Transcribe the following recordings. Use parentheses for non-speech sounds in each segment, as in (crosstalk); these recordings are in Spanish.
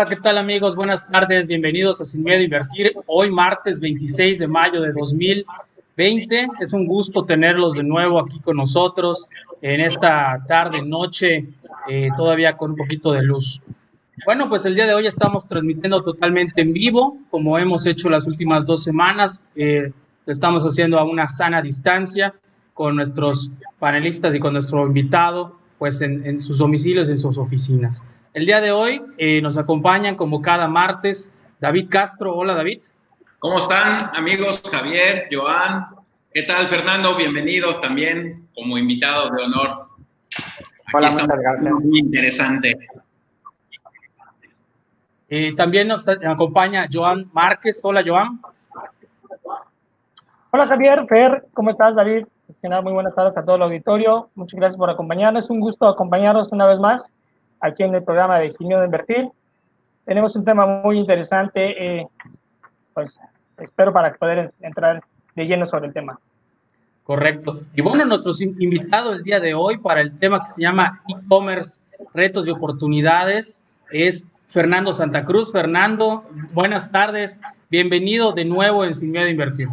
Hola, ¿qué tal amigos? Buenas tardes, bienvenidos a Sin Miedo a Invertir. Hoy martes 26 de mayo de 2020. Es un gusto tenerlos de nuevo aquí con nosotros en esta tarde, noche, eh, todavía con un poquito de luz. Bueno, pues el día de hoy estamos transmitiendo totalmente en vivo, como hemos hecho las últimas dos semanas. Eh, lo estamos haciendo a una sana distancia con nuestros panelistas y con nuestro invitado, pues en, en sus domicilios, en sus oficinas. El día de hoy eh, nos acompañan como cada martes David Castro. Hola David. ¿Cómo están amigos? Javier, Joan. ¿Qué tal Fernando? Bienvenido también como invitado de honor. Hola, muchas gracias. Muy interesante. Eh, también nos acompaña Joan Márquez. Hola Joan. Hola Javier, Fer, ¿cómo estás David? Muy buenas tardes a todo el auditorio. Muchas gracias por acompañarnos. Un gusto acompañarnos una vez más aquí en el programa de Sin de Invertir. Tenemos un tema muy interesante, eh, pues espero para poder entrar de lleno sobre el tema. Correcto. Y bueno, nuestro invitado el día de hoy para el tema que se llama e-commerce, retos y oportunidades es Fernando Santa Cruz. Fernando, buenas tardes. Bienvenido de nuevo en Sin Miedo a Invertir.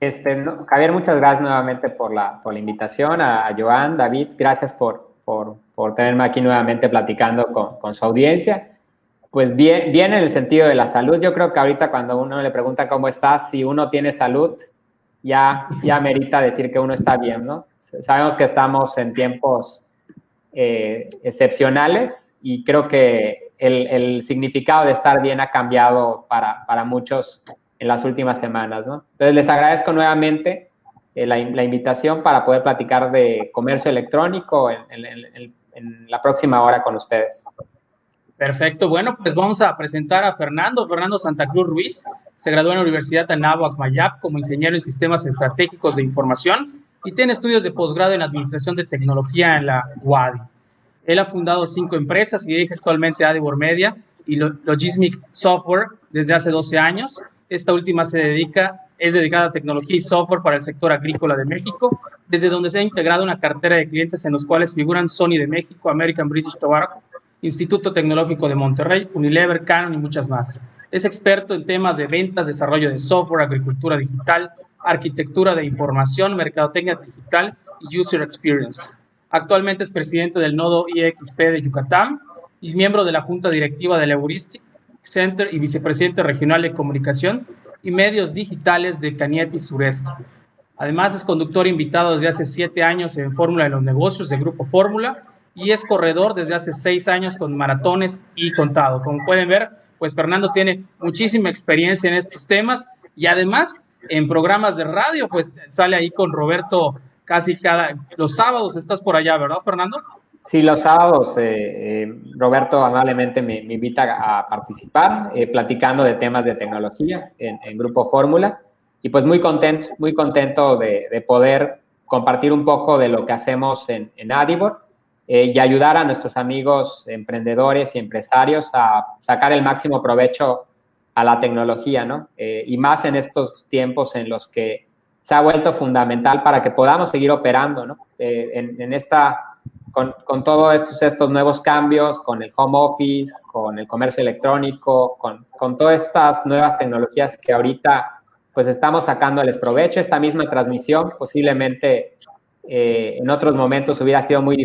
Este, Javier, muchas gracias nuevamente por la, por la invitación. A, a Joan, David, gracias por, por, tenerme aquí nuevamente platicando con, su audiencia. Pues bien, bien en el sentido de la salud, yo creo que ahorita cuando uno le pregunta cómo estás, si uno tiene salud, ya, ya merita decir que uno está bien, ¿no? Sabemos que estamos en tiempos eh, excepcionales y creo que el, significado de estar bien ha cambiado para, para muchos en las últimas semanas, ¿no? Entonces les agradezco nuevamente eh, la, invitación para poder platicar de comercio electrónico en, la próxima hora con ustedes. Perfecto, bueno, pues vamos a presentar a Fernando, Fernando Santa Cruz Ruiz, se graduó en la Universidad Anáhuac Mayap como ingeniero en sistemas estratégicos de información y tiene estudios de posgrado en administración de tecnología en la UADI. Él ha fundado cinco empresas y dirige actualmente Adibor Media y Logismic Software desde hace 12 años. Esta última se dedica es dedicada a tecnología y software para el sector agrícola de México, desde donde se ha integrado una cartera de clientes en los cuales figuran Sony de México, American British Tobacco, Instituto Tecnológico de Monterrey, Unilever, Canon y muchas más. Es experto en temas de ventas, desarrollo de software, agricultura digital, arquitectura de información, mercadotecnia digital y user experience. Actualmente es presidente del nodo IXP de Yucatán y miembro de la junta directiva del Heuristic Center y vicepresidente regional de comunicación y medios digitales de Cañete Sureste. Además, es conductor invitado desde hace siete años en Fórmula de los Negocios de Grupo Fórmula y es corredor desde hace seis años con maratones y contado. Como pueden ver, pues Fernando tiene muchísima experiencia en estos temas y además en programas de radio, pues sale ahí con Roberto casi cada, los sábados estás por allá, ¿verdad, Fernando? Sí, los sábados eh, eh, Roberto amablemente me, invita a participar eh, platicando de temas de tecnología en, Grupo Fórmula y pues muy contento, muy contento de, poder compartir un poco de lo que hacemos en, en Adibor y ayudar a nuestros amigos emprendedores y empresarios a sacar el máximo provecho a la tecnología, ¿no? y más en estos tiempos en los que se ha vuelto fundamental para que podamos seguir operando, ¿no? en, en esta con, con todos estos, estos nuevos cambios, con el home office, con el comercio electrónico, con, con todas estas nuevas tecnologías que ahorita pues estamos sacándoles provecho. Esta misma transmisión posiblemente eh, en otros momentos hubiera sido muy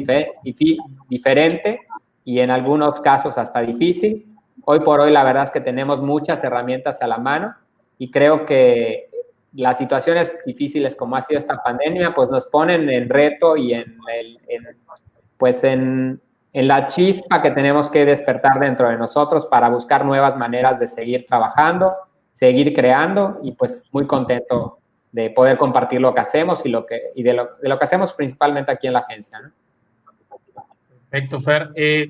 diferente y en algunos casos hasta difícil. Hoy por hoy la verdad es que tenemos muchas herramientas a la mano y creo que las situaciones difíciles como ha sido esta pandemia pues nos ponen en reto y en, el, en pues en, la chispa que tenemos que despertar dentro de nosotros para buscar nuevas maneras de seguir trabajando, seguir creando y pues muy contento de poder compartir lo que hacemos y, lo que, y de, lo, de lo que hacemos principalmente aquí en la agencia. Perfecto, Fer. Eh,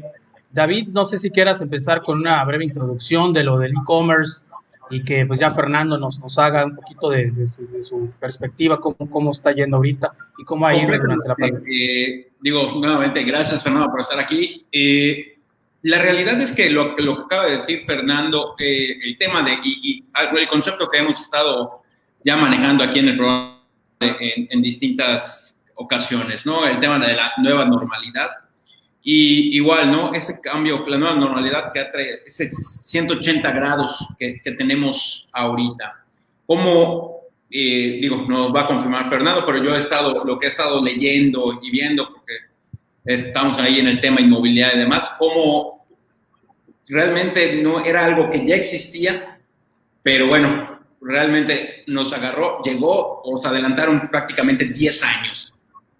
David, no sé si quieras empezar con una breve introducción de lo del e-commerce, y que pues ya Fernando nos, nos haga un poquito de, su, perspectiva, cómo, cómo está yendo ahorita y cómo ha ido durante la pandemia. Eh, digo, nuevamente, gracias Fernando por estar aquí. Eh, la realidad es que lo, lo, que acaba de decir Fernando, eh, el tema de, y, el concepto que hemos estado ya manejando aquí en el programa en, en distintas ocasiones, ¿no? El tema de la nueva normalidad. Y igual, ¿no? Ese cambio, la nueva normalidad que trae, ese 180 grados que, que tenemos ahorita. ¿Cómo, eh, digo, nos va a confirmar Fernando, pero yo he estado, lo que he estado leyendo y viendo, porque estamos ahí en el tema inmobiliario y demás, cómo realmente no era algo que ya existía, pero bueno, realmente nos agarró, llegó, os adelantaron prácticamente 10 años,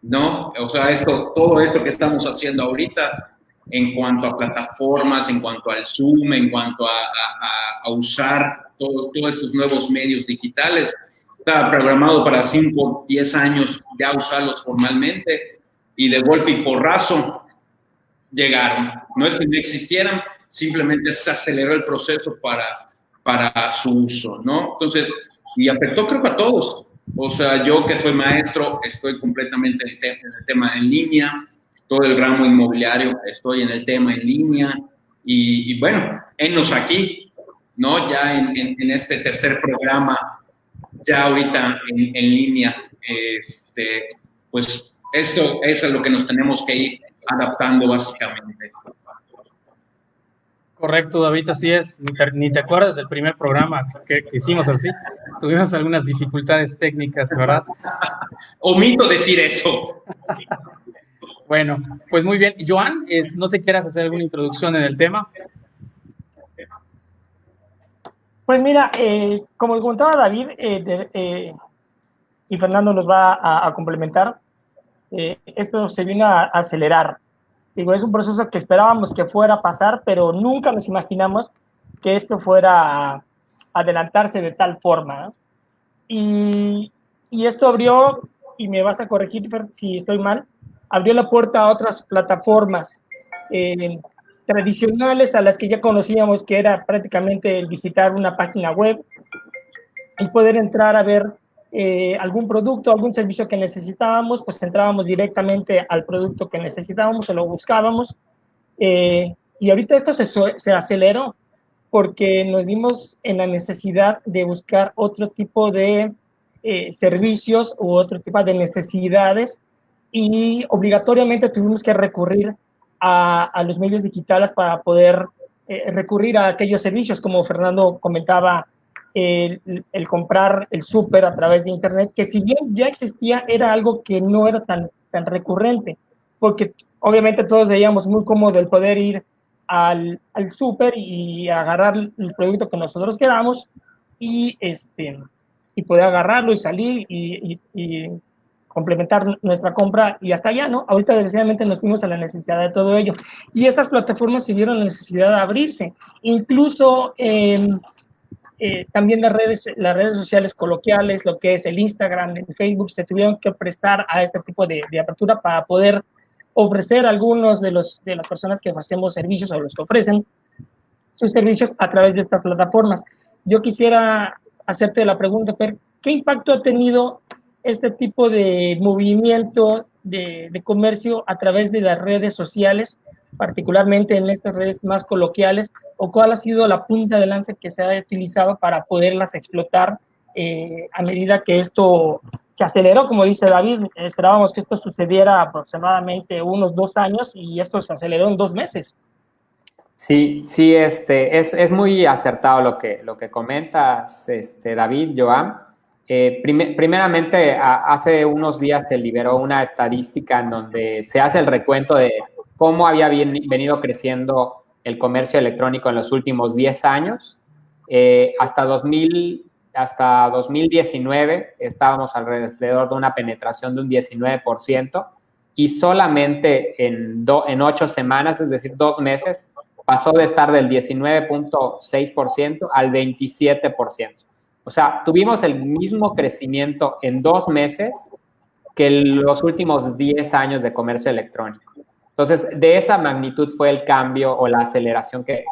¿no? O sea, esto, todo esto que estamos haciendo ahorita en cuanto a plataformas, en cuanto al Zoom, en cuanto a, usar todos estos nuevos medios digitales, estaba programado para 5, 10 años ya usarlos formalmente y de golpe y porrazo llegaron. No es que no existieran, simplemente se aceleró el proceso para, para su uso, ¿no? Entonces, y afectó creo que a todos. O sea, yo que soy maestro, estoy completamente en el, tema en línea, todo el ramo inmobiliario, estoy en el tema en línea, y, bueno, enos aquí, ¿no? Ya en, en, este tercer programa, ya ahorita en, en línea, este, pues esto es a lo que nos tenemos que ir adaptando básicamente. Correcto, David, así es. Ni te, acuerdas del primer programa que, hicimos así. Tuvimos algunas dificultades técnicas, ¿verdad? Omito decir eso. bueno, pues muy bien. Joan, es, no sé si quieras hacer alguna introducción en el tema. Pues mira, eh, como comentaba David, eh, eh, y Fernando nos va a, a complementar, esto se vino a acelerar Digo, es un proceso que esperábamos que fuera a pasar, pero nunca nos imaginamos que esto fuera a adelantarse de tal forma. Y, esto abrió, y me vas a corregir si estoy mal, abrió la puerta a otras plataformas eh, tradicionales a las que ya conocíamos, que era prácticamente el visitar una página web y poder entrar a ver eh, algún producto, algún servicio que necesitábamos, pues entrábamos directamente al producto que necesitábamos o lo buscábamos. Eh, y ahorita esto se, se aceleró porque nos dimos en la necesidad de buscar otro tipo de eh, servicios u otro tipo de necesidades y obligatoriamente tuvimos que recurrir a, a los medios digitales para poder recurrir a aquellos servicios, como Fernando comentaba el, comprar el súper a través de Internet, que si bien ya existía, era algo que no era tan, tan recurrente, porque obviamente todos veíamos muy cómodo el poder ir al, al súper y agarrar el producto que nosotros queramos y, este, y poder agarrarlo y salir y, y, complementar nuestra compra y hasta allá, ¿no? Ahorita desgraciadamente nos fuimos a la necesidad de todo ello. Y estas plataformas se vieron la necesidad de abrirse. Incluso eh, eh, también las redes, las redes sociales coloquiales, lo que es el Instagram, el Facebook, se tuvieron que prestar a este tipo de, apertura para poder ofrecer a algunos de, los, de las personas que hacemos servicios o los que ofrecen sus servicios a través de estas plataformas. Yo quisiera hacerte la pregunta, Per, ¿qué impacto ha tenido este tipo de movimiento de, de comercio a través de las redes sociales particularmente en estas redes más coloquiales, o cuál ha sido la punta de lanza que se ha utilizado para poderlas explotar eh, a medida que esto se aceleró, como dice David, esperábamos que esto sucediera aproximadamente unos dos años y esto se aceleró en dos meses. Sí, sí, este, es, es muy acertado lo que, lo que comentas, este, David, Joan. Eh, primeramente, hace unos días se liberó una estadística en donde se hace el recuento de cómo había venido creciendo el comercio electrónico en los últimos 10 años. Eh, hasta, 2000, hasta 2019 estábamos alrededor de una penetración de un 19% y solamente en, en ocho semanas, es decir, dos meses, pasó de estar del 19.6% al 27%. O sea, tuvimos el mismo crecimiento en dos meses que los últimos 10 años de comercio electrónico. Entonces, de esa magnitud fue el cambio o la aceleración que,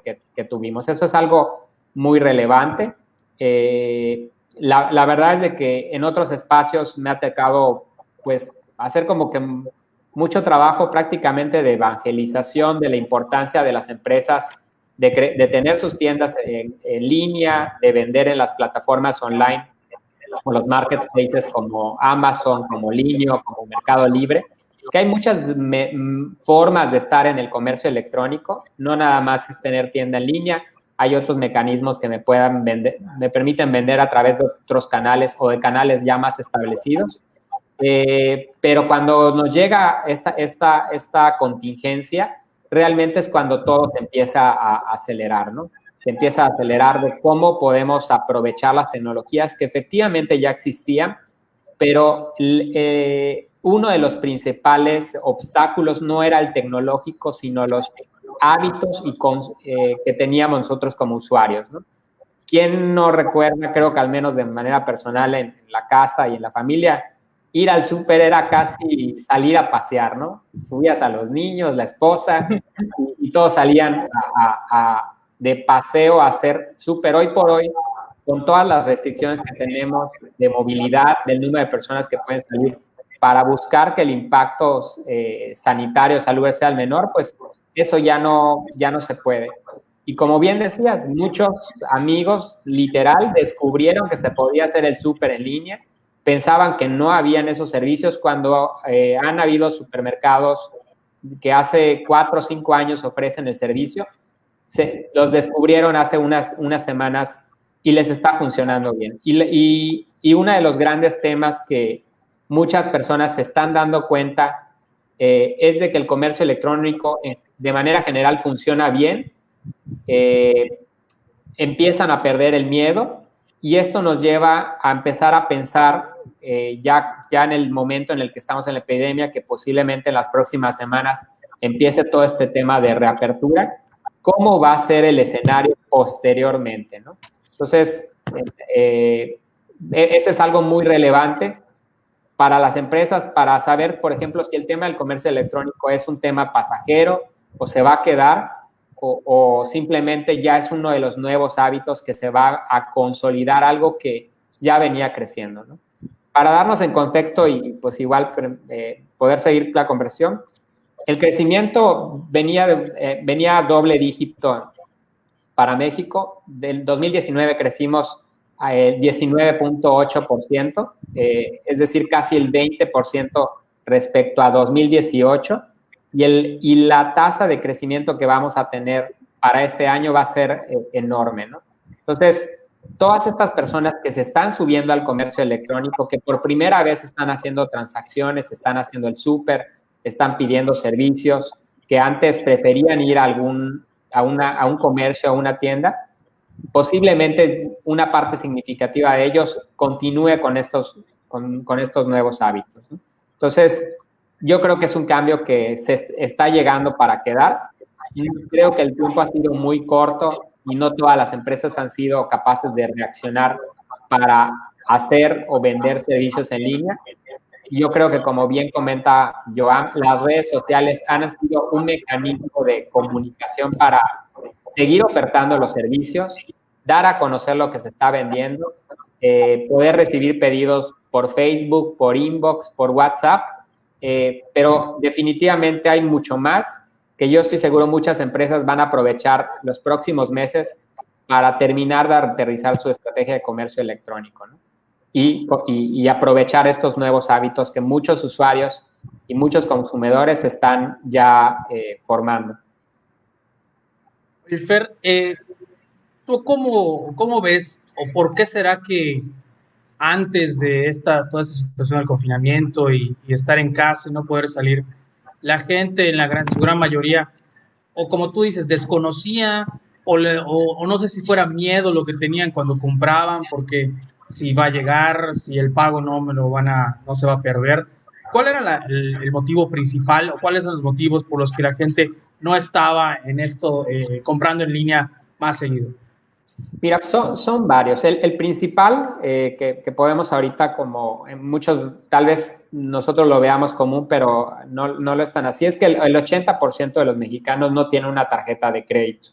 tuvimos. Eso es algo muy relevante. Eh, la, verdad es de que en otros espacios me ha tocado, pues, hacer como que mucho trabajo prácticamente de evangelización de la importancia de las empresas de, tener sus tiendas en, en, línea, de vender en las plataformas online, como los marketplaces como Amazon, como Linio, como Mercado Libre que hay muchas formas de estar en el comercio electrónico, no nada más es tener tienda en línea, hay otros mecanismos que me puedan vender, me permiten vender a través de otros canales o de canales ya más establecidos. Eh, pero cuando nos llega esta, esta, esta contingencia, realmente es cuando todo se empieza a acelerar, ¿no? Se empieza a acelerar de cómo podemos aprovechar las tecnologías que efectivamente ya existían, pero eh, uno de los principales obstáculos no era el tecnológico, sino los hábitos y eh, que teníamos nosotros como usuarios. ¿no? ¿Quién no recuerda, creo que al menos de manera personal en, la casa y en la familia, ir al súper era casi salir a pasear, ¿no? Subías a los niños, la esposa, y, todos salían de paseo a hacer súper. Hoy por hoy, con todas las restricciones que tenemos de movilidad, del número de personas que pueden salir, para buscar que el impacto eh, sanitario, salud sea el menor, pues eso ya no, ya no se puede. Y como bien decías, muchos amigos literal descubrieron que se podía hacer el súper en línea, pensaban que no habían esos servicios cuando eh, han habido supermercados que hace cuatro o cinco años ofrecen el servicio, se, los descubrieron hace unas, unas semanas y les está funcionando bien. Y, y, y uno de los grandes temas que, muchas personas se están dando cuenta eh, es de que el comercio electrónico eh, de manera general funciona bien, eh, empiezan a perder el miedo y esto nos lleva a empezar a pensar ya, ya en el momento en el que estamos en la epidemia, que posiblemente en las próximas semanas empiece todo este tema de reapertura, cómo va a ser el escenario posteriormente, ¿no? Entonces, e-, ese es algo muy relevante para las empresas para saber, por ejemplo, si el tema del comercio electrónico es un tema pasajero o se va a quedar o, simplemente ya es uno de los nuevos hábitos que se va a consolidar algo que ya venía creciendo. Para darnos en contexto y pues igual eh, poder seguir la conversión, el crecimiento venía, eh, venía doble dígito para México. Del 2019 crecimos 19.8%, eh, es decir, casi el 20% respecto a 2018. Y, el, y la tasa de crecimiento que vamos a tener para este año va a ser eh, enorme, ¿no? Entonces, todas estas personas que se están subiendo al comercio electrónico, que por primera vez están haciendo transacciones, están haciendo el súper, están pidiendo servicios, que antes preferían ir a algún, a, una, a un comercio, a una tienda, posiblemente una parte significativa de ellos continúe con estos, con, estos nuevos hábitos. Entonces, yo creo que es un cambio que se está llegando para quedar. Creo que el tiempo ha sido muy corto y no todas las empresas han sido capaces de reaccionar para hacer o vender servicios en línea. Yo creo que, como bien comenta Joan, las redes sociales han sido un mecanismo de comunicación para seguir ofertando los servicios, dar a conocer lo que se está vendiendo, eh, poder recibir pedidos por Facebook, por inbox, por WhatsApp, eh, pero definitivamente hay mucho más que yo estoy seguro muchas empresas van a aprovechar los próximos meses para terminar de aterrizar su estrategia de comercio electrónico y, y, aprovechar estos nuevos hábitos que muchos usuarios y muchos consumidores están ya eh, formando. Fer, eh, ¿tú cómo, cómo, ves o por qué será que antes de esta, toda esta situación del confinamiento y, estar en casa y no poder salir, la gente en la gran, su gran mayoría, o como tú dices, desconocía o, o, no sé si fuera miedo lo que tenían cuando compraban, porque si va a llegar, si el pago no me lo van a, no se va a perder. ¿Cuál era el, motivo principal o cuáles son los motivos por los que la gente no estaba en esto eh, comprando en línea más seguido? Mira, son, son varios. El, principal eh, que, podemos ahorita, como en muchos, tal vez nosotros lo veamos común, pero no, no lo están así, es que el, 80% de los mexicanos no tienen una tarjeta de crédito.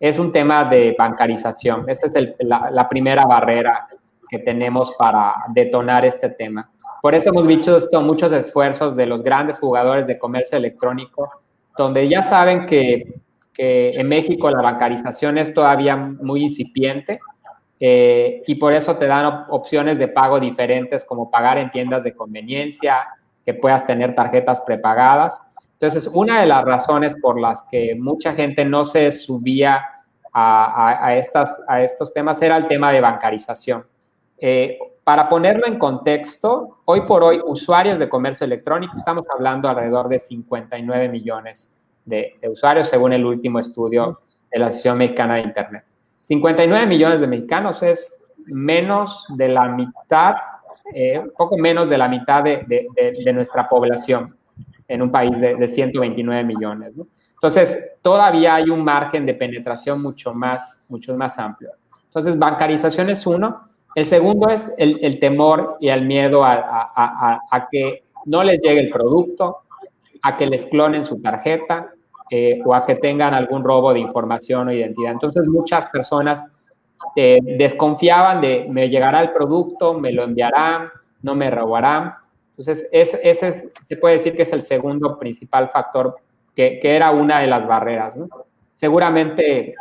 Es un tema de bancarización. Esta es la, la primera barrera que tenemos para detonar este tema. Por eso hemos visto muchos esfuerzos de los grandes jugadores de comercio electrónico, donde ya saben que, en México la bancarización es todavía muy incipiente eh, y por eso te dan opciones de pago diferentes como pagar en tiendas de conveniencia, que puedas tener tarjetas prepagadas. Entonces, una de las razones por las que mucha gente no se subía a, estas, a estos temas era el tema de bancarización. Eh, para ponerlo en contexto, hoy por hoy, usuarios de comercio electrónico, estamos hablando alrededor de 59 millones de, usuarios, según el último estudio de la Asociación Mexicana de Internet. 59 millones de mexicanos es menos de la mitad, eh, un poco menos de la mitad de, nuestra población en un país de, 129 millones. Entonces, todavía hay un margen de penetración mucho más, mucho más amplio. Entonces, bancarización es uno. El segundo es el, temor y el miedo a, que no les llegue el producto, a que les clonen su tarjeta eh, o a que tengan algún robo de información o identidad. Entonces, muchas personas eh, desconfiaban de me llegará el producto, me lo enviarán, no me robarán. Entonces, ese se puede decir que es el segundo principal factor que, era una de las barreras. Seguramente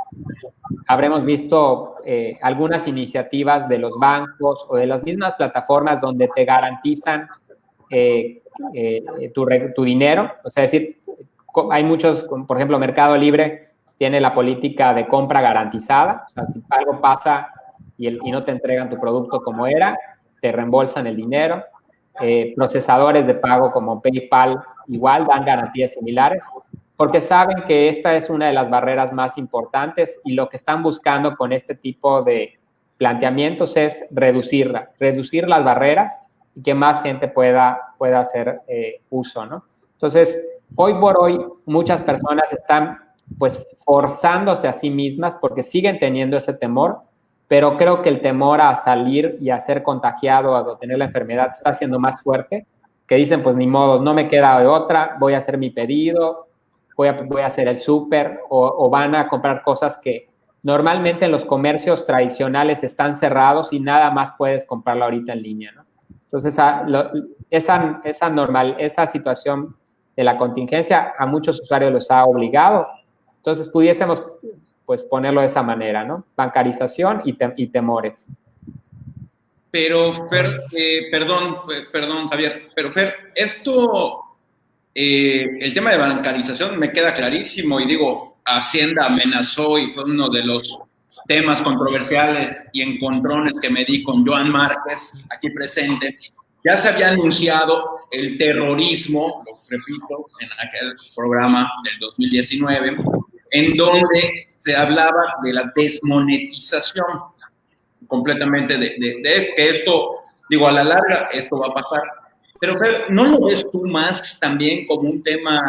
habremos visto eh, algunas iniciativas de los bancos o de las mismas plataformas donde te garantizan eh, eh, tu, tu, dinero. O sea, decir, hay muchos, por ejemplo, Mercado Libre tiene la política de compra garantizada. O sea, si algo pasa y, el, y no te entregan tu producto como era, te reembolsan el dinero. procesadores de pago como PayPal igual dan garantías similares porque saben que esta es una de las barreras más importantes y lo que están buscando con este tipo de planteamientos es reducirla, reducir las barreras y que más gente pueda, pueda hacer eh, uso, ¿no? Entonces, hoy por hoy muchas personas están pues forzándose a sí mismas porque siguen teniendo ese temor, pero creo que el temor a salir y a ser contagiado, a tener la enfermedad, está siendo más fuerte, que dicen, pues ni modo, no me queda de otra, voy a hacer mi pedido, voy a, voy a hacer el súper o, van a comprar cosas que normalmente en los comercios tradicionales están cerrados y nada más puedes comprarlo ahorita en línea, ¿no? Entonces, esa, esa, normal, esa situación de la contingencia a muchos usuarios los ha obligado. Entonces, pudiésemos pues ponerlo de esa manera, ¿no? Bancarización y, y temores. Pero, Fer, eh, perdón, perdón, Javier, pero Fer, esto eh, el tema de bancarización me queda clarísimo y digo, Hacienda amenazó y fue uno de los temas controversiales y encontrones que me di con Joan Márquez, aquí presente. Ya se había anunciado el terrorismo, lo repito, en aquel programa del 2019, en donde se hablaba de la desmonetización completamente de, de que esto, digo, a la larga, esto va a pasar pero ¿no lo ves tú más también como un tema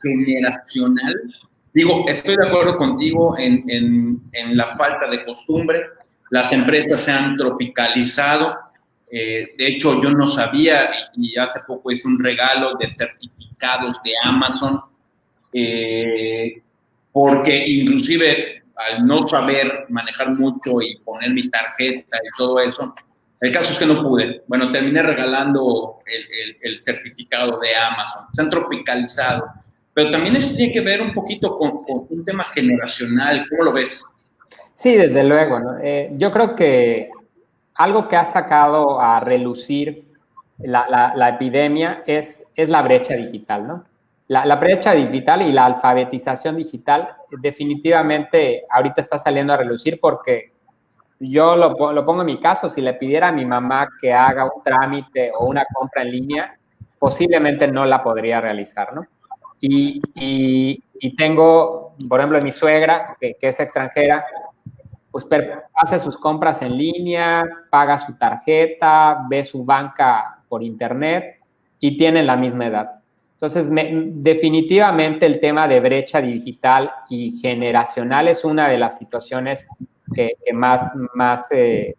generacional? Digo, estoy de acuerdo contigo en, en, en la falta de costumbre. Las empresas se han tropicalizado. Eh, de hecho, yo no sabía y hace poco hice un regalo de certificados de Amazon, eh, porque inclusive al no saber manejar mucho y poner mi tarjeta y todo eso, el caso es que no pude. Bueno, terminé regalando el, certificado de Amazon. Han tropicalizado. Pero también esto tiene que ver un poquito con, un tema generacional. ¿Cómo lo ves? Sí, desde luego. Eh, yo creo que algo que ha sacado a relucir la, epidemia es, es, la brecha digital, ¿no? La, la, brecha digital y la alfabetización digital definitivamente ahorita está saliendo a relucir porque yo lo, pongo en mi caso, si le pidiera a mi mamá que haga un trámite o una compra en línea, posiblemente no la podría realizar, ¿no? Y, tengo, por ejemplo, mi suegra, que, es extranjera, pues hace sus compras en línea, paga su tarjeta, ve su banca por internet y tienen la misma edad. Entonces, definitivamente el tema de brecha digital y generacional es una de las situaciones que, más, más eh,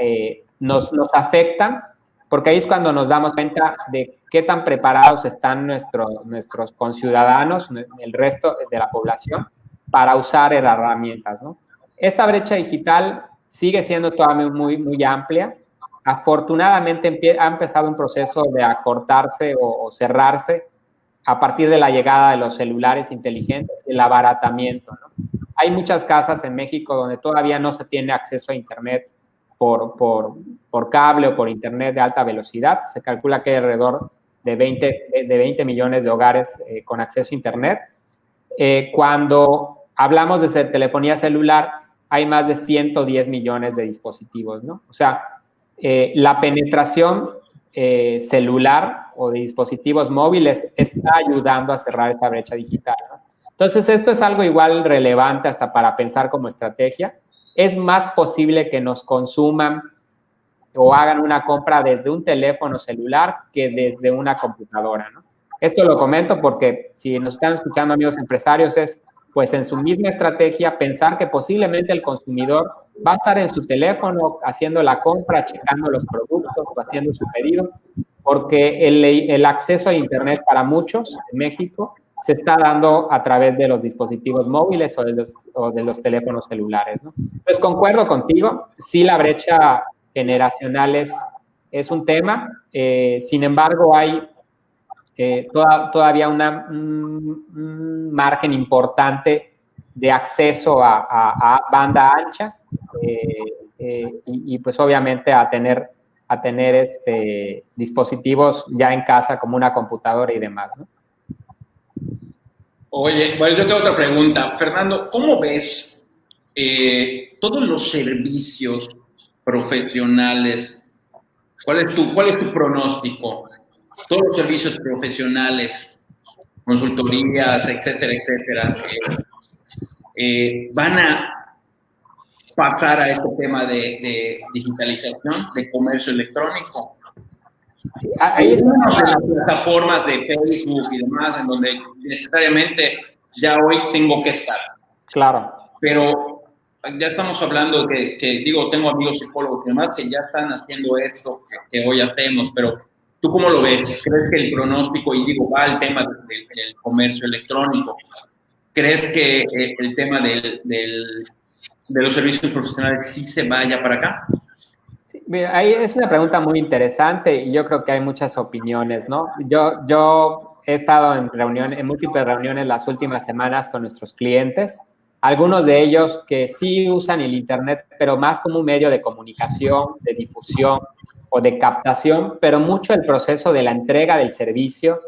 eh, nos, nos afectan, porque ahí es cuando nos damos cuenta de qué tan preparados están nuestro, nuestros conciudadanos, el resto de la población, para usar herramientas. ¿no? Esta brecha digital sigue siendo todavía muy, muy amplia. Afortunadamente ha empezado un proceso de acortarse o, o, cerrarse a partir de la llegada de los celulares inteligentes, el abaratamiento. ¿no? Hay muchas casas en México donde todavía no se tiene acceso a Internet por, por, por, cable o por Internet de alta velocidad. Se calcula que hay alrededor de 20, de 20 millones de hogares eh, con acceso a Internet. Eh, cuando hablamos de telefonía celular, hay más de 110 millones de dispositivos, ¿no? O sea, eh, la penetración celular o de dispositivos móviles está ayudando a cerrar esta brecha digital. Entonces, esto es algo igual relevante hasta para pensar como estrategia. Es más posible que nos consuman o hagan una compra desde un teléfono celular que desde una computadora. Esto lo comento porque si nos están escuchando amigos empresarios es, pues en su misma estrategia, pensar que posiblemente el consumidor va a estar en su teléfono haciendo la compra, checando los productos o haciendo su pedido, porque el acceso a Internet para muchos en México se está dando a través de los dispositivos móviles o de los, o de los teléfonos celulares. ¿no? Pues concuerdo contigo, sí la brecha generacionales es un tema. Eh, sin embargo, hay eh, todavía una, un, margen importante de acceso a, banda ancha eh, y, pues obviamente a tener, a tener este, dispositivos ya en casa como una computadora y demás. Oye, bueno, yo tengo otra pregunta. Fernando, ¿cómo ves todos los servicios profesionales. ¿Cuál es tu, cuál es tu pronóstico? Todos los servicios profesionales, consultorías, etcétera, etcétera, eh, eh, van a pasar a este tema de, digitalización, de comercio electrónico. Sí, hay plataformas de Facebook y demás en donde necesariamente ya hoy tengo que estar. Claro. Pero ya estamos hablando que, que, digo, tengo amigos psicólogos y demás que ya están haciendo esto que, hoy hacemos, pero ¿tú cómo lo ves? ¿Crees que el pronóstico, y digo, va al tema del, comercio electrónico? ¿Crees que eh, el tema del, del, de los servicios profesionales sí se vaya para acá? Sí, ahí es una pregunta muy interesante y yo creo que hay muchas opiniones, ¿no? Yo, yo he estado en reuniones, en múltiples reuniones las últimas semanas con nuestros clientes algunos de ellos que sí usan el Internet, pero más como un medio de comunicación, de difusión o de captación, pero mucho el proceso de la entrega del servicio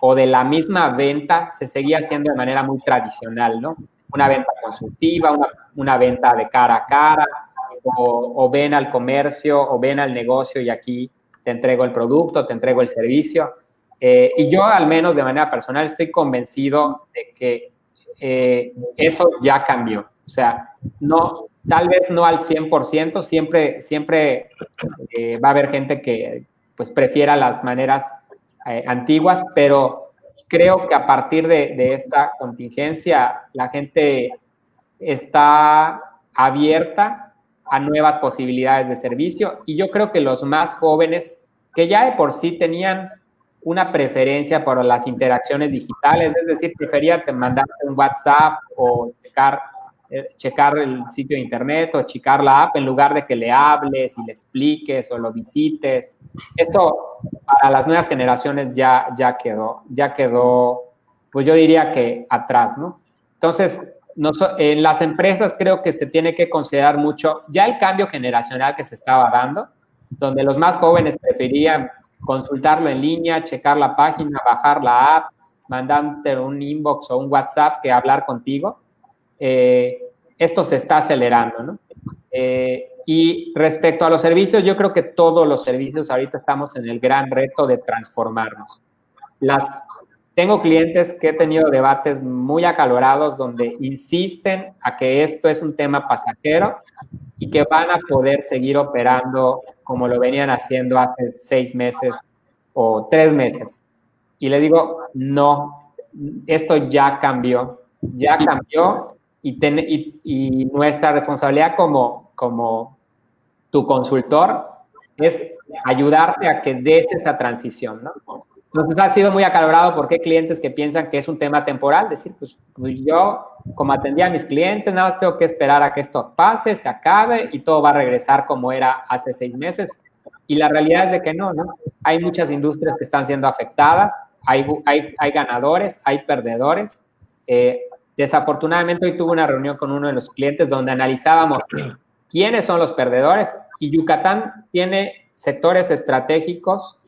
o de la misma venta se seguía haciendo de manera muy tradicional, ¿no? Una venta consultiva, una, venta de cara a cara, o, ven al comercio o ven al negocio y aquí te entrego el producto, te entrego el servicio. Eh, y yo al menos de manera personal estoy convencido de que eh, eso ya cambió. O sea, no, tal vez no al 100%, siempre, siempre eh, va a haber gente que pues prefiera las maneras antiguas, pero creo que a partir de, esta contingencia la gente está abierta a nuevas posibilidades de servicio y yo creo que los más jóvenes que ya de por sí tenían una preferencia por las interacciones digitales, es decir, prefería mandarte un WhatsApp o checar, eh, checar el sitio de internet o checar la app en lugar de que le hables y le expliques o lo visites. Esto para las nuevas generaciones ya, ya quedó, ya quedó, pues yo diría que atrás, ¿no? Entonces, en las empresas creo que se tiene que considerar mucho ya el cambio generacional que se estaba dando, donde los más jóvenes preferían consultarlo en línea, checar la página, bajar la app, mandarte un inbox o un WhatsApp que hablar contigo. Eh, esto se está acelerando, ¿no? Eh, y respecto a los servicios, yo creo que todos los servicios ahorita estamos en el gran reto de transformarnos. Las, tengo clientes que he tenido debates muy acalorados donde insisten a que esto es un tema pasajero y que van a poder seguir operando como lo venían haciendo hace seis meses o tres meses. Y le digo, no, esto ya cambió, ya cambió y, y, nuestra responsabilidad como, como tu consultor es ayudarte a que des esa transición, ¿no? Entonces ha sido muy acalorado porque hay clientes que piensan que es un tema temporal, decir, pues, pues, yo como atendía a mis clientes, nada más tengo que esperar a que esto pase, se acabe y todo va a regresar como era hace seis meses. Y la realidad es de que no, ¿no? Hay muchas industrias que están siendo afectadas, hay, hay, hay ganadores, hay perdedores. Eh, desafortunadamente hoy tuve una reunión con uno de los clientes donde analizábamos quiénes son los perdedores y Yucatán tiene sectores estratégicos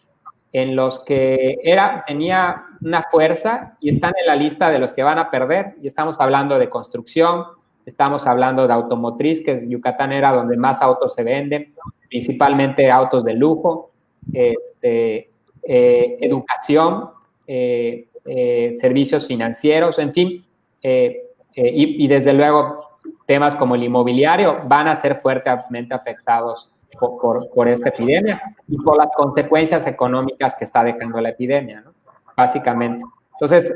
en los que era, tenía una fuerza y están en la lista de los que van a perder. Y estamos hablando de construcción, estamos hablando de automotriz, que Yucatán era donde más autos se venden, principalmente autos de lujo, este, eh, educación, eh, eh, servicios financieros, en fin, y, y desde luego temas como el inmobiliario van a ser fuertemente afectados por, por, esta epidemia y por las consecuencias económicas que está dejando la epidemia, ¿no? básicamente. Entonces,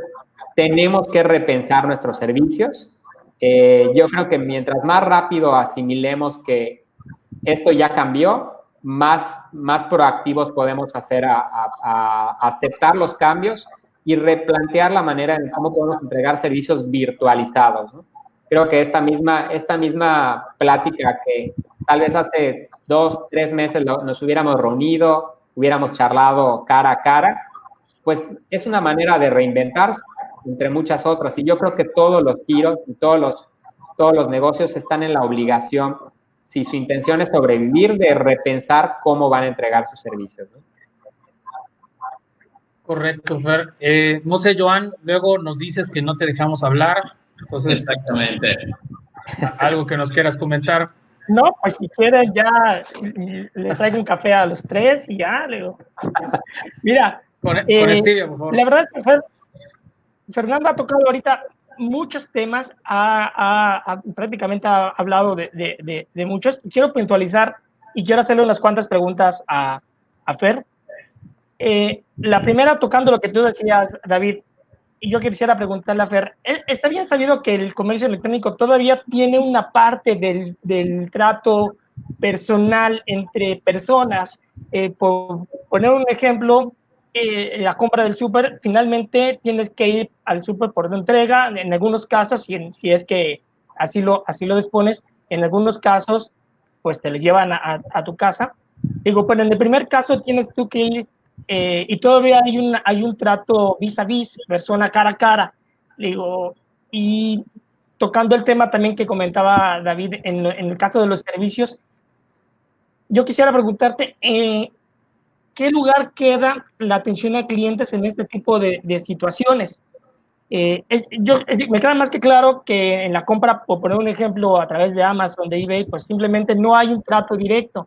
tenemos que repensar nuestros servicios. Eh, yo creo que mientras más rápido asimilemos que esto ya cambió, más, más proactivos podemos hacer a, a, aceptar los cambios y replantear la manera en cómo podemos entregar servicios virtualizados. ¿no? Creo que esta misma, esta misma plática que tal vez hace dos, tres meses nos hubiéramos reunido, hubiéramos charlado cara a cara, pues es una manera de reinventarse entre muchas otras. Y yo creo que todos los giros y todos los, todos los negocios están en la obligación, si su intención es sobrevivir, de repensar cómo van a entregar sus servicios. Correcto, Fer. Eh, no sé, Joan, luego nos dices que no te dejamos hablar. Exactamente. Algo que nos quieras comentar. No, pues si quieren ya les traigo un café a los tres y ya, le digo. Mira. Con, eh, por favor. La verdad es que Fernando ha tocado ahorita muchos temas, ha, prácticamente ha hablado de, muchos. Quiero puntualizar y quiero hacerle unas cuantas preguntas a, a Fer. Eh, la primera, tocando lo que tú decías, David, y yo quisiera preguntarle a Fer, ¿e-, ¿está bien sabido que el comercio electrónico todavía tiene una parte del, del trato personal entre personas? Eh, por poner un ejemplo, eh, la compra del súper, finalmente tienes que ir al súper por una entrega, en algunos casos, si, si es que así lo, así lo dispones, en algunos casos, pues te lo llevan a, a tu casa. Digo, pero en el primer caso tienes tú que ir eh, y todavía hay un, hay un trato vis a vis, persona cara a cara. Digo, y tocando el tema también que comentaba David en, en el caso de los servicios, yo quisiera preguntarte, eh, ¿qué lugar queda la atención a clientes en este tipo de, de situaciones? Eh, yo, me queda más que claro que en la compra, por poner un ejemplo, a través de Amazon, de eBay, pues simplemente no hay un trato directo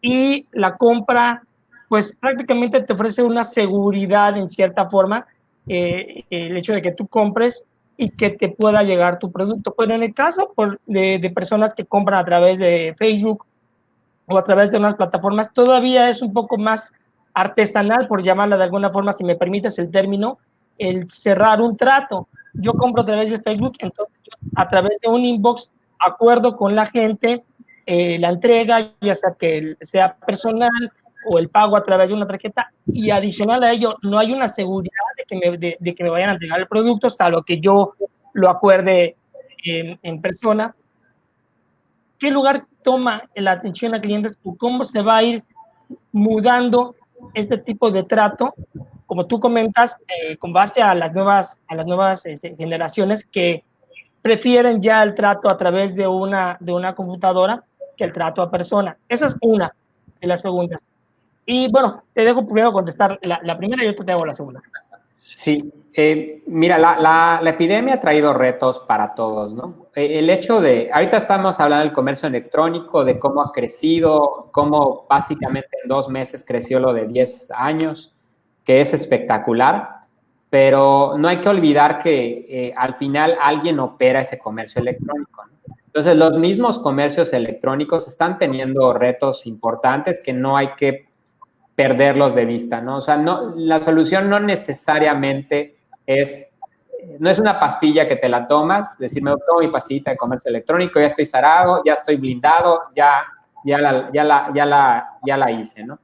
y la compra pues prácticamente te ofrece una seguridad en cierta forma, eh, el hecho de que tú compres y que te pueda llegar tu producto. Pero en el caso de, personas que compran a través de Facebook o a través de unas plataformas, todavía es un poco más artesanal, por llamarla de alguna forma, si me permites el término, el cerrar un trato. Yo compro a través de Facebook, entonces a través de un inbox acuerdo con la gente eh, la entrega, ya sea que sea personal o el pago a través de una tarjeta y adicional a ello no hay una seguridad de que me, de, que me vayan a entregar el producto, salvo que yo lo acuerde en, en, persona. ¿Qué lugar toma la atención a clientes o cómo se va a ir mudando este tipo de trato? Como tú comentas, eh, con base a las nuevas, a las nuevas este, generaciones que prefieren ya el trato a través de una, de una computadora que el trato a persona. Esa es una de las preguntas. Y bueno, te dejo primero contestar la, primera y yo te hago la segunda. Sí, eh, mira, la, epidemia ha traído retos para todos, ¿no? Eh, el hecho de, ahorita estamos hablando del comercio electrónico, de cómo ha crecido, cómo básicamente en dos meses creció lo de 10 años, que es espectacular, pero no hay que olvidar que eh, al final alguien opera ese comercio electrónico. ¿no? Entonces, los mismos comercios electrónicos están teniendo retos importantes que no hay que perderlos de vista, ¿no? O sea, no, la solución no necesariamente es, no es una pastilla que te la tomas, decirme, tomo mi pastillita de comercio electrónico, ya estoy sarado, ya estoy blindado, ya, ya, la, ya, la, ya, la, ya la hice, ¿no?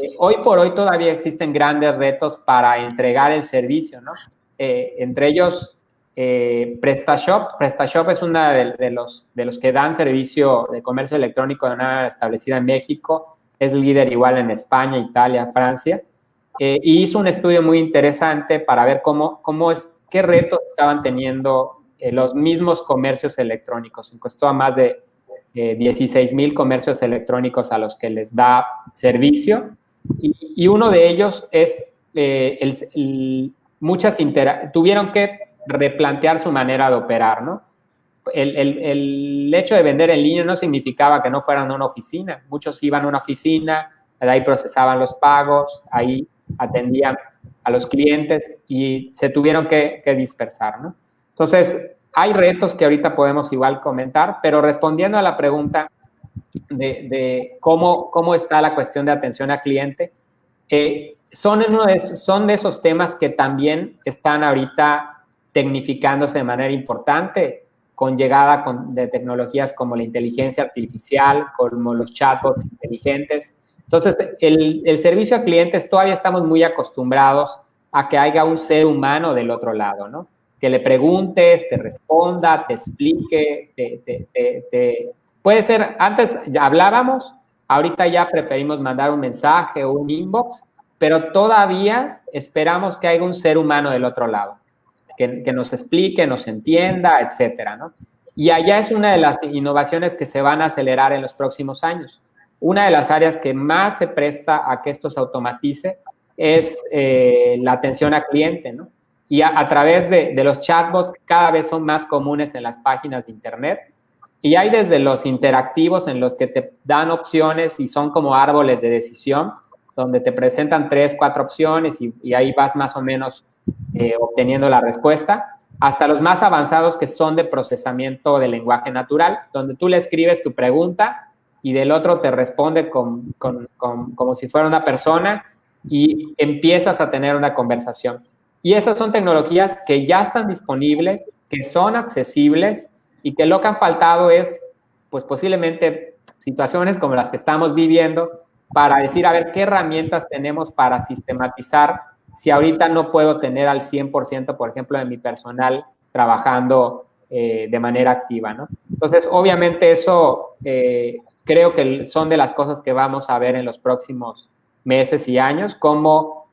Eh, hoy por hoy todavía existen grandes retos para entregar el servicio, ¿no? Eh, entre ellos, eh, PrestaShop. PrestaShop es una de, los, de los que dan servicio de comercio electrónico de una establecida en México es líder igual en España, Italia, Francia, eh, y hizo un estudio muy interesante para ver cómo, cómo es, qué retos estaban teniendo eh, los mismos comercios electrónicos. Encuestó a más de 16 mil comercios electrónicos a los que les da servicio Y, uno de ellos es, eh, el, muchas tuvieron que replantear su manera de operar, ¿no? El, el, hecho de vender en línea no significaba que no fueran a una oficina. Muchos iban a una oficina, ahí procesaban los pagos, ahí atendían a los clientes y se tuvieron que, dispersar, ¿no? Entonces, hay retos que ahorita podemos igual comentar, pero respondiendo a la pregunta de, cómo, cómo está la cuestión de atención al cliente, eh, son, uno de son de esos temas que también están ahorita tecnificándose de manera importante con llegada de tecnologías como la inteligencia artificial, como los chatbots inteligentes. Entonces, el, servicio a clientes todavía estamos muy acostumbrados a que haya un ser humano del otro lado, ¿no? que le preguntes, te responda, te explique, te, puede ser, antes ya hablábamos, ahorita ya preferimos mandar un mensaje o un inbox, pero todavía esperamos que haya un ser humano del otro lado, que, que nos explique, nos entienda, etcétera, ¿no? Y allá es una de las innovaciones que se van a acelerar en los próximos años. Una de las áreas que más se presta a que esto se automatice es eh, la atención al cliente, ¿no? y a, través de, los chatbots cada vez son más comunes en las páginas de Internet. Y hay desde los interactivos en los que te dan opciones y son como árboles de decisión, donde te presentan tres, cuatro opciones y, ahí vas más o menos eh, obteniendo la respuesta, hasta los más avanzados que son de procesamiento de lenguaje natural, donde tú le escribes tu pregunta y del otro te responde con, como si fuera una persona y empiezas a tener una conversación. Y esas son tecnologías que ya están disponibles, que son accesibles y que lo que han faltado es, pues posiblemente situaciones como las que estamos viviendo para decir, a ver, qué herramientas tenemos para sistematizar si ahorita no puedo tener al 100%, por ejemplo, de mi personal trabajando eh, de manera activa, ¿no? Entonces, obviamente eso eh, creo que son de las cosas que vamos a ver en los próximos meses y años, cómo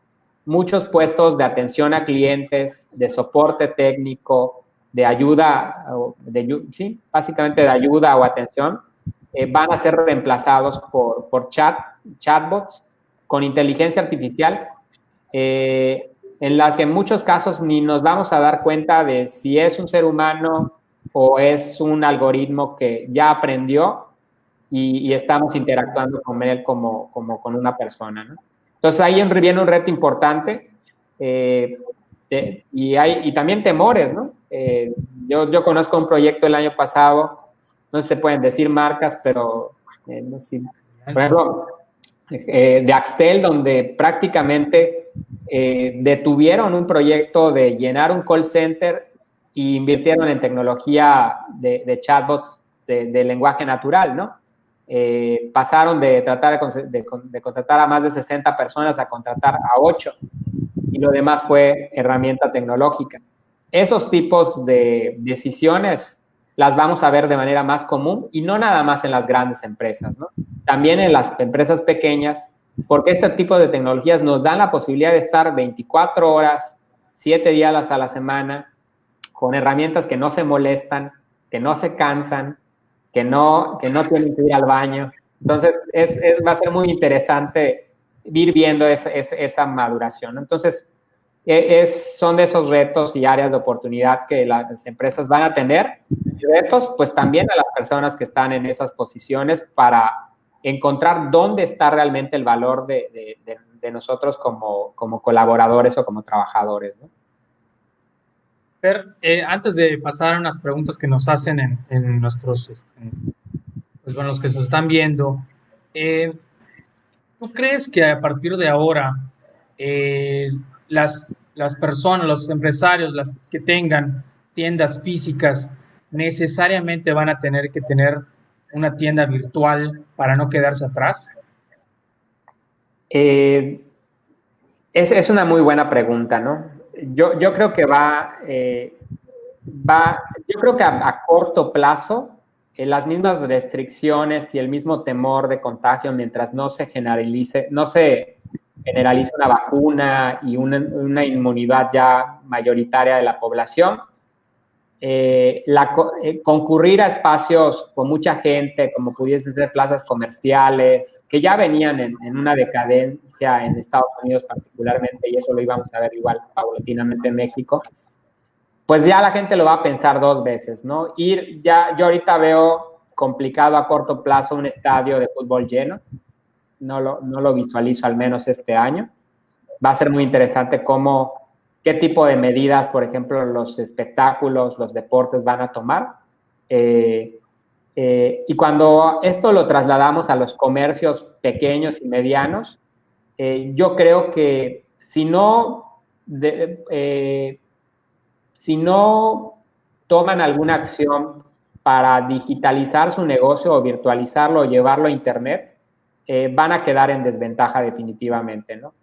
muchos puestos de atención a clientes, de soporte técnico, de ayuda, de, sí, básicamente de ayuda o atención, eh, van a ser reemplazados por, por chat, chatbots con inteligencia artificial, eh, en la que en muchos casos ni nos vamos a dar cuenta de si es un ser humano o es un algoritmo que ya aprendió y, y estamos interactuando con él como, como con una persona. ¿no? Entonces ahí viene un reto importante eh, y, hay, y también temores, ¿no? Eh, yo, yo conozco un proyecto el año pasado, no se pueden decir marcas, pero eh, no sé, por ejemplo, de Axtel, donde prácticamente detuvieron un proyecto de llenar un call center e invirtieron en tecnología de, de chatbots de, de lenguaje natural, ¿no? Eh, pasaron de tratar de, contratar a más de 60 personas a contratar a 8 y lo demás fue herramienta tecnológica. Esos tipos de decisiones las vamos a ver de manera más común y no nada más en las grandes empresas, ¿no? También en las empresas pequeñas, porque este tipo de tecnologías nos dan la posibilidad de estar 24 horas, 7 días a la semana, con herramientas que no se molestan, que no se cansan, que no, que no tienen que ir al baño. Entonces, es, va a ser muy interesante ir viendo esa maduración. Entonces, e, es, son de esos retos y áreas de oportunidad que las empresas van a tener. Y retos, pues también a las personas que están en esas posiciones para encontrar dónde está realmente el valor de, de, nosotros como, como, colaboradores o como trabajadores. ¿no? Eh, antes de pasar a unas preguntas que nos hacen en, nuestros, este, pues bueno, los que nos están viendo, eh, ¿tú crees que a partir de ahora eh, las, las personas, los empresarios, las que tengan tiendas físicas, necesariamente van a tener que tener una tienda virtual para no quedarse atrás? es, es, una muy buena pregunta, ¿no? yo, yo creo que va, eh, va, yo creo que a, corto plazo, eh, las mismas restricciones y el mismo temor de contagio mientras no se generalice, no se generalice una vacuna y una, inmunidad ya mayoritaria de la población, eh, la, eh, concurrir a espacios con mucha gente, como pudiesen ser plazas comerciales, que ya venían en, una decadencia en Estados Unidos particularmente, y eso lo íbamos a ver igual paulatinamente en México, pues ya la gente lo va a pensar dos veces, ¿no? Ir, ya, yo ahorita veo complicado a corto plazo un estadio de fútbol lleno, no lo, no lo visualizo al menos este año. Va a ser muy interesante cómo qué tipo de medidas, por ejemplo, los espectáculos, los deportes van a tomar. Eh, eh, y cuando esto lo trasladamos a los comercios pequeños y medianos, eh, yo creo que si no, si no toman alguna acción para digitalizar su negocio o virtualizarlo o llevarlo a Internet, van a quedar en desventaja definitivamente, ¿no?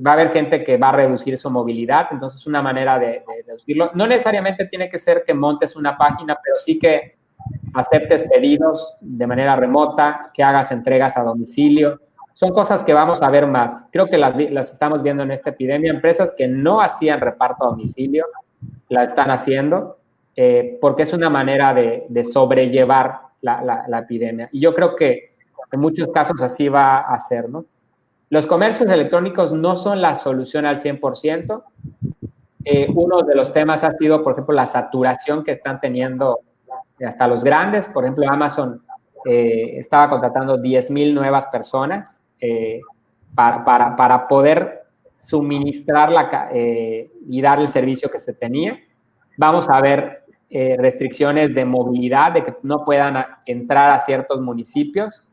Va a haber gente que va a reducir su movilidad, entonces una manera de, reducirlo. No necesariamente tiene que ser que montes una página, pero sí que aceptes pedidos de manera remota, que hagas entregas a domicilio. Son cosas que vamos a ver más. Creo que las, estamos viendo en esta epidemia. Empresas que no hacían reparto a domicilio, la están haciendo, eh, porque es una manera de, sobrellevar la, la epidemia. Y yo creo que en muchos casos así va a ser, ¿no? Los comercios electrónicos no son la solución al 100%. Eh, uno de los temas ha sido, por ejemplo, la saturación que están teniendo hasta los grandes. Por ejemplo, Amazon eh, estaba contratando 10.000 nuevas personas eh, para, poder suministrar la, y dar el servicio que se tenía. Vamos a ver restricciones de movilidad, de que no puedan entrar a ciertos municipios.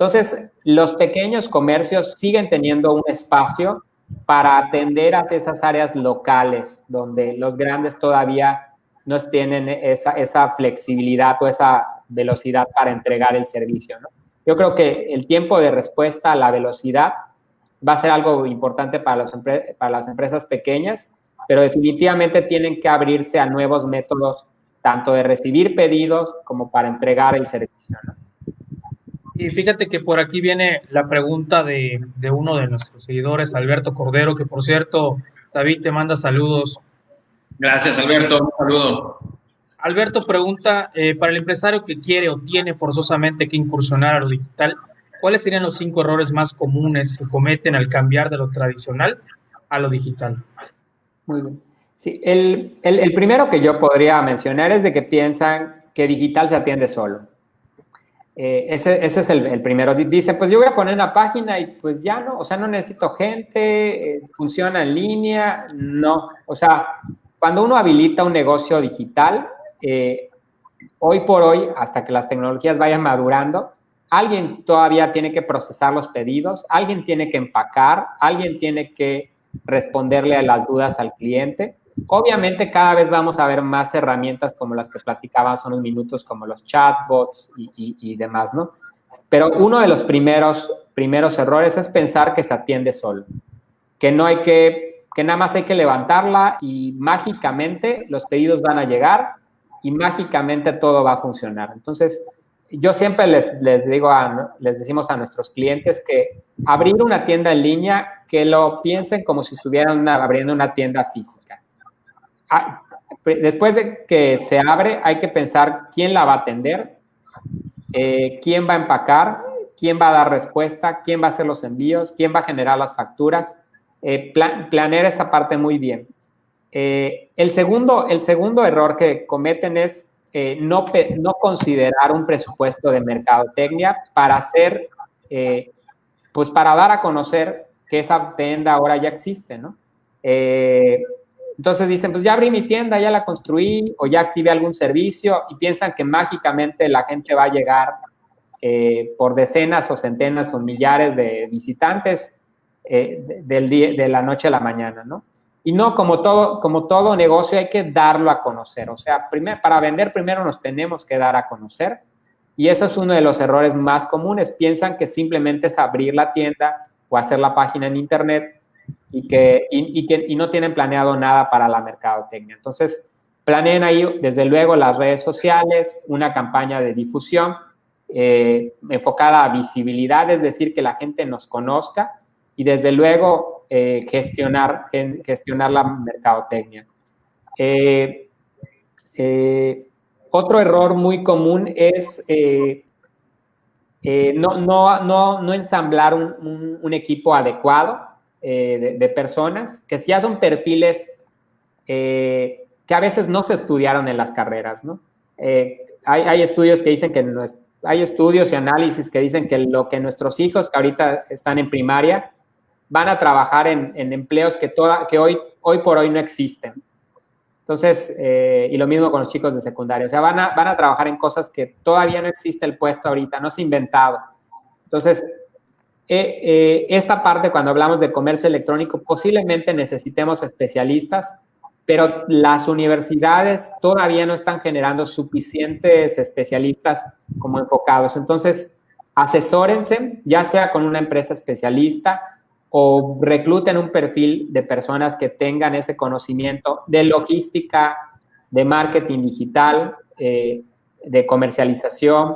Entonces, los pequeños comercios siguen teniendo un espacio para atender a esas áreas locales donde los grandes todavía no tienen esa, flexibilidad o esa velocidad para entregar el servicio. Yo creo que el tiempo de respuesta la velocidad va a ser algo importante para las, empresas pequeñas, pero definitivamente tienen que abrirse a nuevos métodos, tanto de recibir pedidos como para entregar el servicio. Y fíjate que por aquí viene la pregunta de, uno de nuestros seguidores, Alberto Cordero, que por cierto, David te manda saludos. Gracias, Alberto. Un saludo. Alberto pregunta, eh, para el empresario que quiere o tiene forzosamente que incursionar a lo digital, ¿cuáles serían los cinco errores más comunes que cometen al cambiar de lo tradicional a lo digital? Muy bien. Sí, el, el primero que yo podría mencionar es de que piensan que digital se atiende solo. Eh, ese, ese, es el, primero. Dice, pues yo voy a poner una página y pues ya no, o sea, no necesito gente, eh, funciona en línea, no. O sea, cuando uno habilita un negocio digital, eh, hoy por hoy, hasta que las tecnologías vayan madurando, alguien todavía tiene que procesar los pedidos, alguien tiene que empacar, alguien tiene que responderle a las dudas al cliente. Obviamente cada vez vamos a ver más herramientas como las que platicaba hace unos minutos, como los chatbots y, demás, ¿no? Pero uno de los primeros, primeros errores es pensar que se atiende solo, que no hay que, que nada más hay que levantarla y mágicamente los pedidos van a llegar y mágicamente todo va a funcionar. Entonces, yo siempre les, les digo, a, les decimos a nuestros clientes que abrir una tienda en línea, que lo piensen como si estuvieran abriendo una tienda física después de que se abre, hay que pensar quién la va a atender, eh, quién va a empacar, quién va a dar respuesta, quién va a hacer los envíos, quién va a generar las facturas. Eh, planear esa parte muy bien. Eh, el, segundo, el segundo error que cometen es no, no considerar un presupuesto de mercadotecnia para hacer, pues para dar a conocer que esa tienda ahora ya existe, ¿no? Entonces dicen, pues ya abrí mi tienda, ya la construí o ya activé algún servicio y piensan que mágicamente la gente va a llegar eh, por decenas o centenas o millares de visitantes eh, del día, de la noche a la mañana, ¿no? Y no, como todo, como todo negocio hay que darlo a conocer. O sea, para vender primero nos tenemos que dar a conocer. Y eso es uno de los errores más comunes. Piensan que simplemente es abrir la tienda o hacer la página en Internet y que, y, que y no tienen planeado nada para la mercadotecnia. Entonces, planeen ahí, desde luego, las redes sociales, una campaña de difusión eh, enfocada a visibilidad, es decir, que la gente nos conozca y desde luego eh, gestionar, gestionar la mercadotecnia. Eh, otro error muy común es no, no, no, no, ensamblar un, equipo adecuado de, de, personas, que ya son perfiles que a veces no se estudiaron en las carreras, ¿no? hay, hay, estudios que dicen que no es, hay estudios y análisis que dicen que lo que nuestros hijos que ahorita están en primaria van a trabajar en, en empleos que, toda, que hoy, hoy por hoy no existen. Entonces, eh, y lo mismo con los chicos de secundaria, o sea, van a, van a trabajar en cosas que todavía no existe el puesto ahorita, no se ha inventado. Entonces, eh, eh, esta parte, cuando hablamos de comercio electrónico, posiblemente necesitemos especialistas, pero las universidades todavía no están generando suficientes especialistas como enfocados. Entonces, asesórense, ya sea con una empresa especialista o recluten un perfil de personas que tengan ese conocimiento de logística, de marketing digital, eh, de comercialización,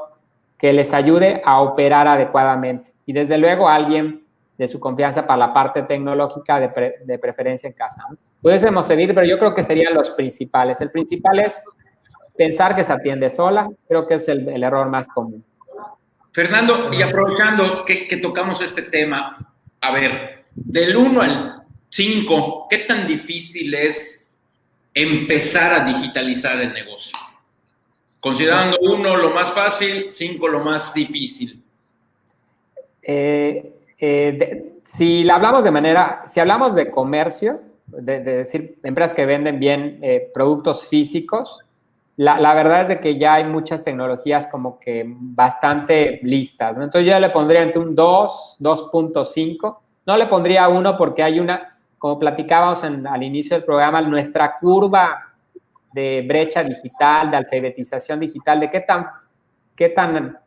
que les ayude a operar adecuadamente. Y desde luego alguien de su confianza para la parte tecnológica de, preferencia en casa. Pudiésemos seguir, pero yo creo que serían los principales. El principal es pensar que se atiende sola, creo que es el, error más común. Fernando, y aprovechando que, que tocamos este tema, a ver, del 1 al 5, ¿qué tan difícil es empezar a digitalizar el negocio? Considerando 1 lo más fácil, 5 lo más difícil. Eh, eh, si hablamos de manera, si hablamos de comercio, de, decir empresas que venden bien eh, productos físicos, la, verdad es de que ya hay muchas tecnologías como que bastante listas. Entonces yo le pondría entre un 2, 2.5. No le pondría 1 porque hay una, como platicábamos en, al inicio del programa, nuestra curva de brecha digital, de alfabetización digital, de qué tan, qué tan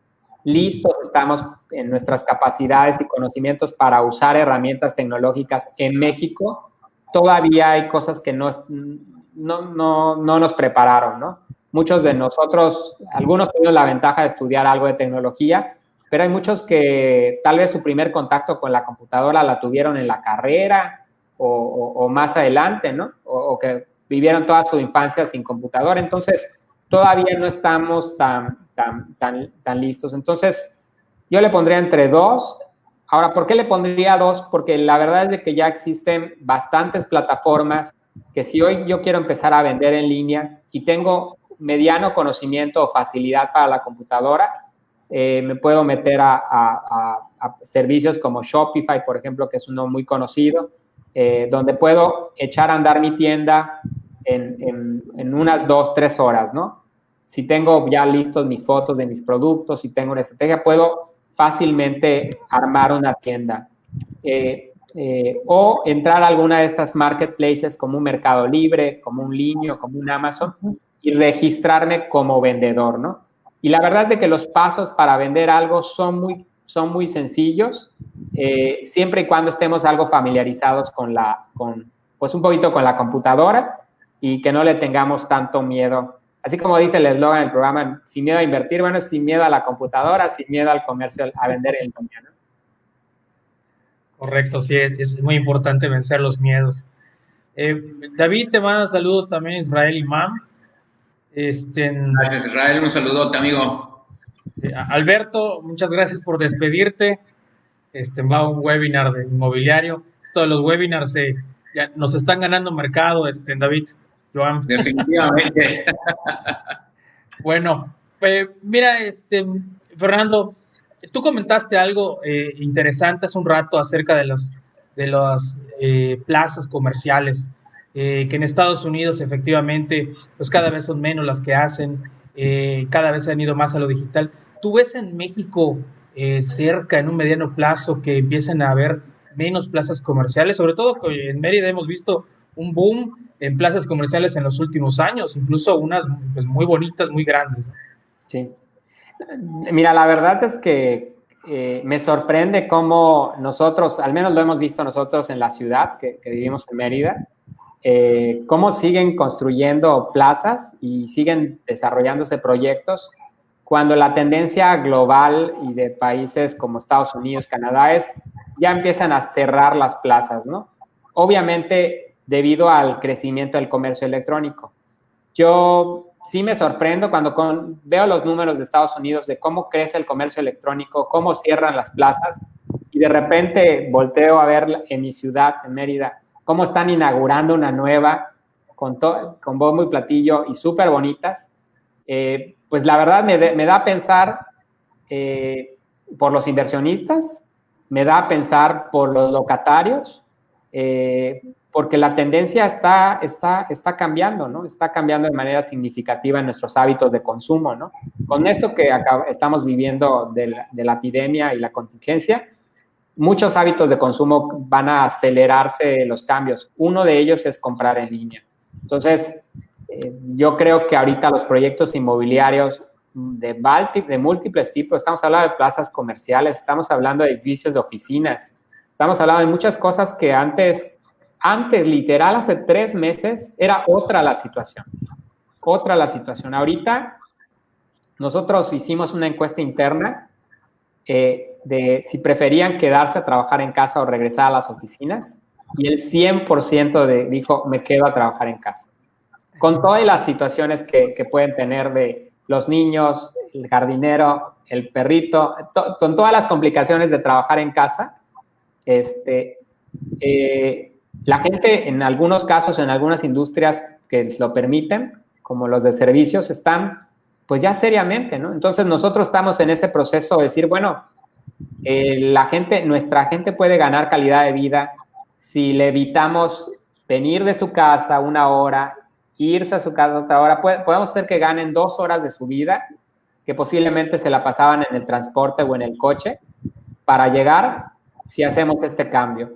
listos estamos en nuestras capacidades y conocimientos para usar herramientas tecnológicas en México, todavía hay cosas que no, no, no, no nos prepararon, ¿no? Muchos de nosotros, algunos tuvimos la ventaja de estudiar algo de tecnología, pero hay muchos que tal vez su primer contacto con la computadora la tuvieron en la carrera o, más adelante, ¿no? O, que vivieron toda su infancia sin computadora. Entonces, todavía no estamos tan, tan, tan, tan listos. Entonces, yo le pondría entre dos. Ahora, ¿por qué le pondría dos? Porque la verdad es de que ya existen bastantes plataformas que si hoy yo quiero empezar a vender en línea y tengo mediano conocimiento o facilidad para la computadora, eh, me puedo meter a, servicios como Shopify, por ejemplo, que es uno muy conocido, eh, donde puedo echar a andar mi tienda en, en, unas dos, tres horas, ¿no? Si tengo ya listos mis fotos de mis productos, si tengo una estrategia, puedo fácilmente armar una tienda. Eh, o entrar a alguna de estas marketplaces como un Mercado Libre, como un Linio, como un Amazon y registrarme como vendedor, ¿no? Y la verdad es de que los pasos para vender algo son muy, son muy sencillos, eh, siempre y cuando estemos algo familiarizados con la, con, pues un poquito con la computadora y que no le tengamos tanto miedo. Así como dice el eslogan del programa, sin miedo a invertir, bueno, sin miedo a la computadora, sin miedo al comercio, a vender el dominio. Correcto, sí, es, es, muy importante vencer los miedos. Eh, David, te manda saludos también Israel Imam. Este, gracias, Israel. Un saludote, amigo. Alberto, muchas gracias por despedirte. Este va un webinar de inmobiliario. Esto de los webinars eh, ya nos están ganando mercado, este, David. Joan. Definitivamente. (laughs) bueno, eh, mira, este, Fernando, tú comentaste algo eh, interesante hace un rato acerca de los de las plazas comerciales. Eh, que en Estados Unidos efectivamente, pues cada vez son menos las que hacen, eh, cada vez han ido más a lo digital. ¿Tú ves en México eh, cerca, en un mediano plazo, que empiecen a haber menos plazas comerciales? Sobre todo en Mérida hemos visto un boom en plazas comerciales en los últimos años, incluso unas pues, muy bonitas, muy grandes. Sí. Mira, la verdad es que me sorprende cómo nosotros, al menos lo hemos visto nosotros en la ciudad que, que vivimos en Mérida, eh, cómo siguen construyendo plazas y siguen desarrollándose proyectos cuando la tendencia global y de países como Estados Unidos, Canadá es ya empiezan a cerrar las plazas, ¿no? Obviamente debido al crecimiento del comercio electrónico. Yo sí me sorprendo cuando veo los números de Estados Unidos de cómo crece el comercio electrónico, cómo cierran las plazas y de repente volteo a ver en mi ciudad, en Mérida, cómo están inaugurando una nueva con, con bombo y platillo y súper bonitas. Eh, pues la verdad me, da a pensar eh, por los inversionistas, me da a pensar por los locatarios, eh, porque la tendencia está, está, está cambiando, ¿no? Está cambiando de manera significativa en nuestros hábitos de consumo, ¿no? Con esto que estamos viviendo de la, de la epidemia y la contingencia, muchos hábitos de consumo van a acelerarse los cambios. Uno de ellos es comprar en línea. Entonces, eh, yo creo que ahorita los proyectos inmobiliarios de, de múltiples tipos, estamos hablando de plazas comerciales, estamos hablando de edificios de oficinas, estamos hablando de muchas cosas que antes, antes, literal, hace tres meses, era otra la situación. Otra la situación. Ahorita, nosotros hicimos una encuesta interna eh, de si preferían quedarse a trabajar en casa o regresar a las oficinas y el 100% de, dijo, me quedo a trabajar en casa. Con todas las situaciones que, que pueden tener de los niños, el jardinero, el perrito, con todas las complicaciones de trabajar en casa, este, eh, la gente en algunos casos, en algunas industrias que lo permiten, como los de servicios, están pues ya seriamente, ¿no? Entonces nosotros estamos en ese proceso de decir, bueno, eh, la gente, nuestra gente puede ganar calidad de vida si le evitamos venir de su casa una hora, irse a su casa otra hora, podemos hacer que ganen dos horas de su vida, que posiblemente se la pasaban en el transporte o en el coche, para llegar si hacemos este cambio.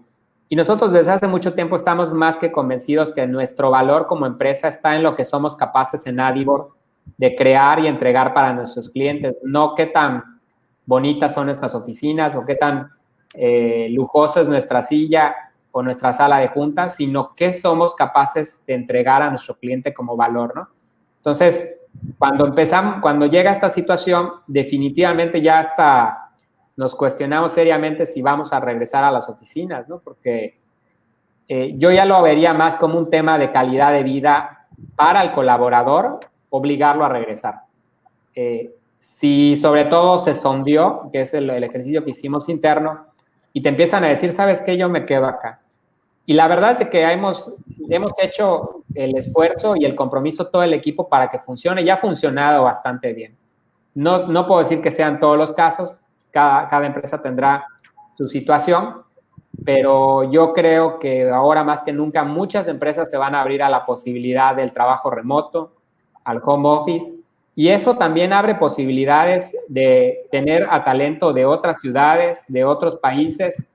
Y nosotros desde hace mucho tiempo estamos más que convencidos que nuestro valor como empresa está en lo que somos capaces en Adibor de crear y entregar para nuestros clientes, no qué tan bonitas son nuestras oficinas o qué tan eh, lujosa es nuestra silla o nuestra sala de juntas, sino qué somos capaces de entregar a nuestro cliente como valor, ¿no? Entonces, cuando empezamos, cuando llega esta situación, definitivamente ya hasta nos cuestionamos seriamente si vamos a regresar a las oficinas, ¿no? Porque eh, yo ya lo vería más como un tema de calidad de vida para el colaborador, obligarlo a regresar. Eh, si sobre todo se sondió, que es el, el ejercicio que hicimos interno, y te empiezan a decir, ¿sabes qué? Yo me quedo acá. Y la verdad es que hemos, hemos hecho el esfuerzo y el compromiso todo el equipo para que funcione. Ya ha funcionado bastante bien. No, no puedo decir que sean todos los casos, cada, cada empresa tendrá su situación, pero yo creo que ahora más que nunca muchas empresas se van a abrir a la posibilidad del trabajo remoto, al home office, y eso también abre posibilidades de tener a talento de otras ciudades, de otros países,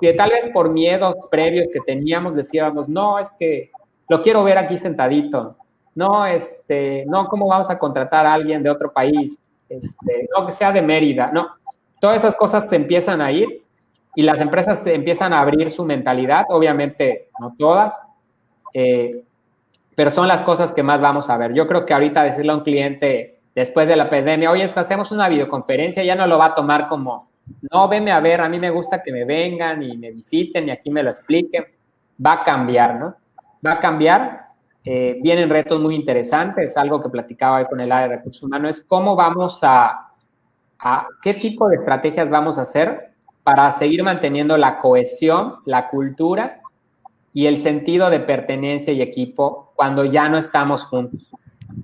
que tal vez por miedos previos que teníamos decíamos, no, es que lo quiero ver aquí sentadito, no, este, no, ¿cómo vamos a contratar a alguien de otro país? Este, no, que sea de Mérida, no. Todas esas cosas se empiezan a ir y las empresas empiezan a abrir su mentalidad, obviamente no todas, eh, pero son las cosas que más vamos a ver. Yo creo que ahorita decirle a un cliente después de la pandemia, oye, hacemos una videoconferencia, ya no lo va a tomar como, no, venme a ver, a mí me gusta que me vengan y me visiten y aquí me lo expliquen. Va a cambiar, ¿no? Va a cambiar. Eh, vienen retos muy interesantes, algo que platicaba hoy con el área de recursos humanos, es cómo vamos a, a, qué tipo de estrategias vamos a hacer para seguir manteniendo la cohesión, la cultura y el sentido de pertenencia y equipo cuando ya no estamos juntos,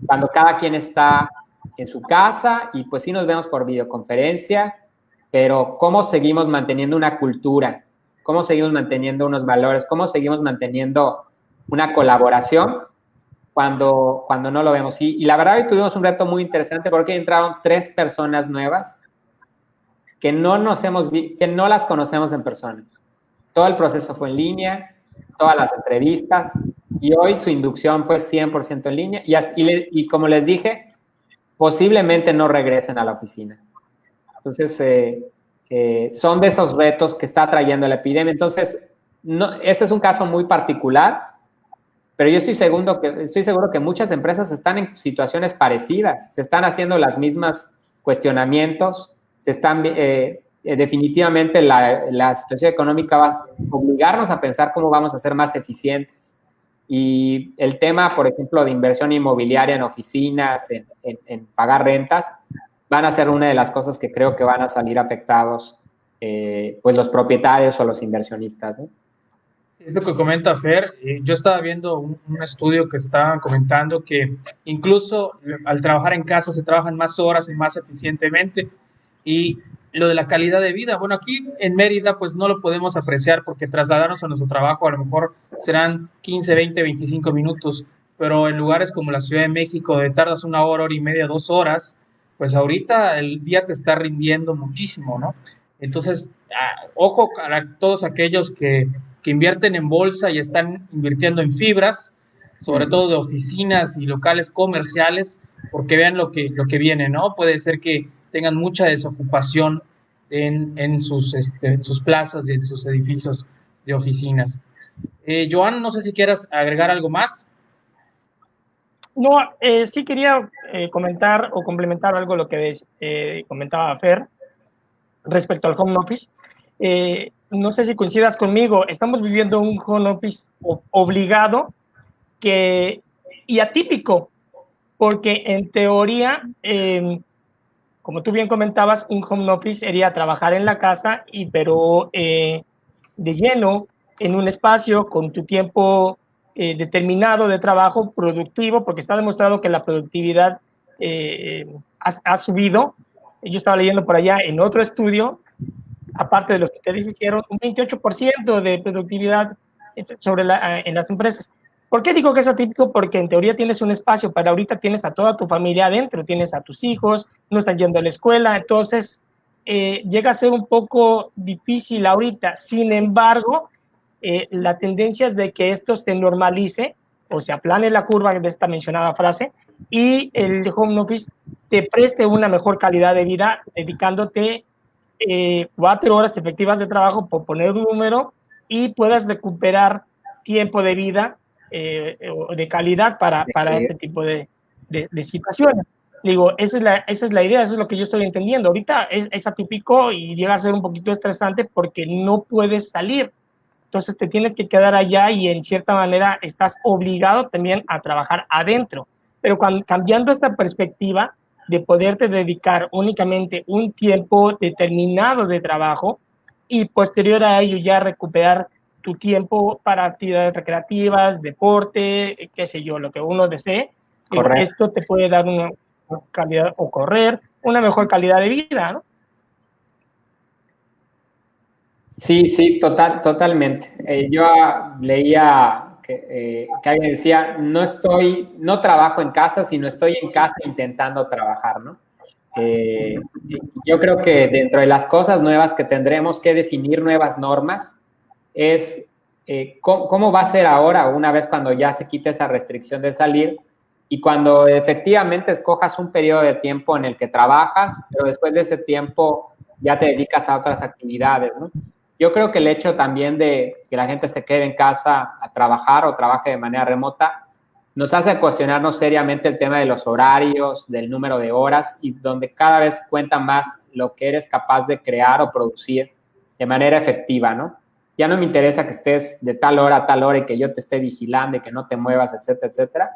cuando cada quien está en su casa y pues sí nos vemos por videoconferencia, pero cómo seguimos manteniendo una cultura, cómo seguimos manteniendo unos valores, cómo seguimos manteniendo una colaboración cuando, cuando no lo vemos. Y, y la verdad que tuvimos un reto muy interesante porque entraron tres personas nuevas que no nos hemos que no las conocemos en persona. Todo el proceso fue en línea, todas las entrevistas y hoy su inducción fue 100% en línea y, y, como les dije, posiblemente no regresen a la oficina. Entonces, eh, eh, son de esos retos que está trayendo la epidemia. Entonces, no, este es un caso muy particular, pero yo estoy seguro, que, estoy seguro que muchas empresas están en situaciones parecidas, se están haciendo las mismas cuestionamientos, se están, eh, definitivamente la, la, situación económica va a obligarnos a pensar cómo vamos a ser más eficientes, Y el tema, por ejemplo, de inversión inmobiliaria en oficinas, en, pagar rentas, van a ser una de las cosas que creo que van a salir afectados eh, pues los propietarios o los inversionistas. Eso que comenta Fer, eh, yo estaba viendo un, estudio que estaban comentando que incluso al trabajar en casa se trabajan más horas y más eficientemente. Y lo de la calidad de vida, bueno, aquí en Mérida pues no lo podemos apreciar porque trasladarnos a nuestro trabajo a lo mejor serán 15, 20, 25 minutos, pero en lugares como la Ciudad de México, de tardas una hora, hora y media, dos horas, pues ahorita el día te está rindiendo muchísimo, ¿no? Entonces, ah, ojo para todos aquellos que que invierten en bolsa y están invirtiendo en fibras, sobre todo de oficinas y locales comerciales, porque vean lo que, lo que viene, ¿no? Puede ser que tengan mucha desocupación en, en sus, este, sus plazas y en sus edificios de oficinas. Eh, Joan, no sé si quieras agregar algo más. No, eh, sí quería eh, comentar o complementar algo lo que eh, comentaba Fer respecto al home office no sé si coincidas conmigo, estamos viviendo un home office obligado que, y atípico, porque en teoría, em, como tú bien comentabas, un home office sería trabajar en la casa, y, pero eh, de lleno, en un espacio con tu tiempo eh, determinado de trabajo productivo, porque está demostrado que la productividad eh, ha, ha subido. Yo estaba leyendo por allá en otro estudio aparte de los que ustedes hicieron, un 28% de productividad sobre la, en las empresas. ¿Por qué digo que es atípico? Porque en teoría tienes un espacio, pero ahorita tienes a toda tu familia adentro, tienes a tus hijos, no están yendo a la escuela, entonces eh, llega a ser un poco difícil ahorita. Sin embargo, eh, la tendencia es de que esto se normalice o se aplane la curva de esta mencionada frase y el home office te preste una mejor calidad de vida dedicándote eh, cuatro horas efectivas de trabajo, por poner un número, y puedas recuperar tiempo de vida eh, o de calidad para, para este tipo de, de, situaciones. Digo, esa es, la, esa es la idea, eso es lo que yo estoy entendiendo. Ahorita es, es atípico y llega a ser un poquito estresante porque no puedes salir. Entonces te tienes que quedar allá y en cierta manera estás obligado también a trabajar adentro. Pero cuando, cambiando esta perspectiva, de poderte dedicar únicamente un tiempo determinado de trabajo y posterior a ello ya recuperar tu tiempo para actividades recreativas, deporte, qué sé yo, lo que uno desee. Esto te puede dar una calidad o correr, una mejor calidad de vida, ¿no? Sí, sí, total, totalmente. Eh, yo leía eh, que, alguien decía, no estoy, no trabajo en casa, sino estoy en casa intentando trabajar, ¿no? Eh, yo creo que dentro de las cosas nuevas que tendremos que definir nuevas normas es eh, cómo, va a ser ahora, una vez cuando ya se quite esa restricción de salir y cuando efectivamente escojas un periodo de tiempo en el que trabajas, pero después de ese tiempo ya te dedicas a otras actividades, ¿no? Yo creo que el hecho también de que la gente se quede en casa a trabajar o trabaje de manera remota nos hace cuestionarnos seriamente el tema de los horarios, del número de horas y donde cada vez cuenta más lo que eres capaz de crear o producir de manera efectiva, ¿no? Ya no me interesa que estés de tal hora a tal hora y que yo te esté vigilando y que no te muevas, etcétera, etcétera,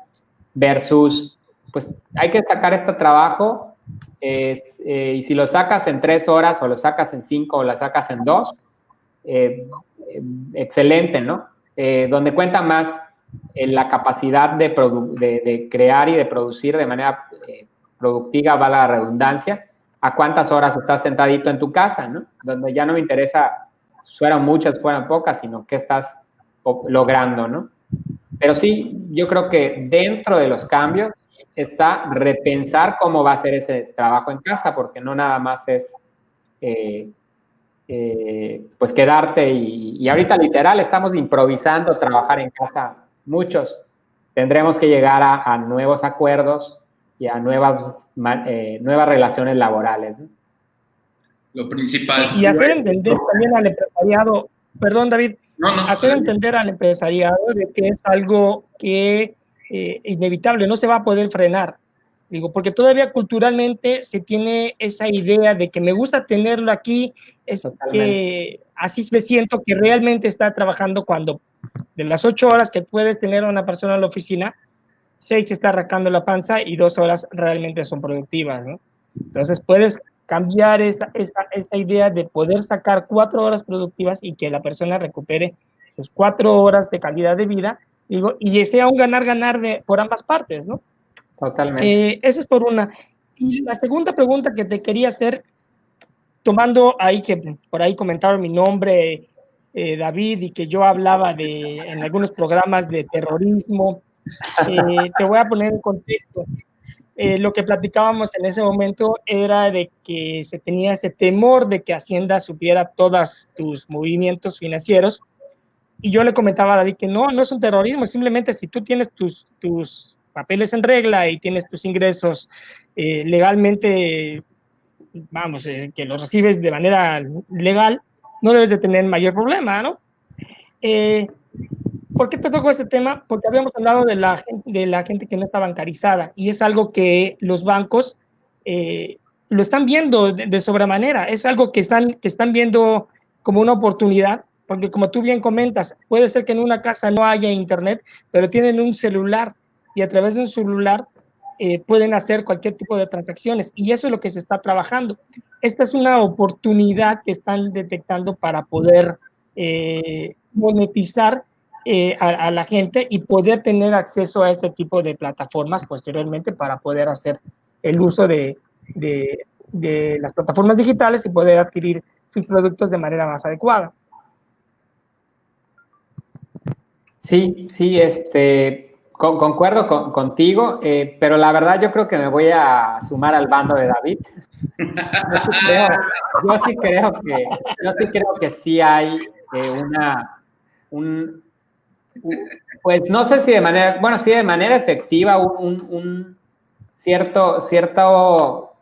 versus, pues hay que sacar este trabajo eh, y si lo sacas en tres horas o lo sacas en cinco o lo sacas en dos, eh, excelente, ¿no? Eh, donde cuenta más la capacidad de, crear y de producir de manera eh, productiva, va la redundancia, a cuántas horas estás sentadito en tu casa, ¿no? Donde ya no me interesa, fueran muchas, fueran pocas, sino qué estás logrando, ¿no? Pero sí, yo creo que dentro de los cambios está repensar cómo va a ser ese trabajo en casa, porque no nada más es eh, pues quedarte y, ahorita literal estamos improvisando trabajar en casa muchos. Tendremos que llegar a, nuevos acuerdos y a nuevas, eh, nuevas relaciones laborales. Lo principal. Y hacer entender también al empresariado, perdón David, hacer entender al empresariado de que es algo que eh, inevitable, no se va a poder frenar. Digo, porque todavía culturalmente se tiene esa idea de que me gusta tenerlo aquí, es que así me siento que realmente está trabajando cuando de las ocho horas que puedes tener una persona en la oficina, seis está arrancando la panza y dos horas realmente son productivas, ¿no? Entonces puedes cambiar esa, esa, esa, idea de poder sacar cuatro horas productivas y que la persona recupere sus cuatro horas de calidad de vida, digo, y sea un ganar-ganar por ambas partes, ¿no? Totalmente. Eh, eso es por una. Y la segunda pregunta que te quería hacer, tomando ahí que por ahí comentaron mi nombre, eh, David, y que yo hablaba de en algunos programas de terrorismo, eh, te voy a poner en contexto. Eh, lo que platicábamos en ese momento era de que se tenía ese temor de que Hacienda supiera todos tus movimientos financieros. Y yo le comentaba a David que no, no es un terrorismo, simplemente si tú tienes tus, tus papeles en regla y tienes tus ingresos eh, legalmente, vamos, eh, que los recibes de manera legal, no debes de tener mayor problema, ¿no? Eh, ¿Por qué te tocó este tema? Porque habíamos hablado de la, de la gente que no está bancarizada y es algo que los bancos eh, lo están viendo de, de, sobremanera, es algo que están, que están viendo como una oportunidad, porque como tú bien comentas, puede ser que en una casa no haya internet, pero tienen un celular y a través de un celular eh, pueden hacer cualquier tipo de transacciones y eso es lo que se está trabajando. Esta es una oportunidad que están detectando para poder eh, monetizar eh, a, la gente y poder tener acceso a este tipo de plataformas posteriormente para poder hacer el uso de, de, de las plataformas digitales y poder adquirir sus productos de manera más adecuada. Sí, sí, este, con, concuerdo con, contigo, eh, pero la verdad yo creo que me voy a sumar al bando de David. Yo sí creo, que, sí hay eh, una, un, pues no sé si de manera, bueno, sí de manera efectiva un, un cierto, cierto,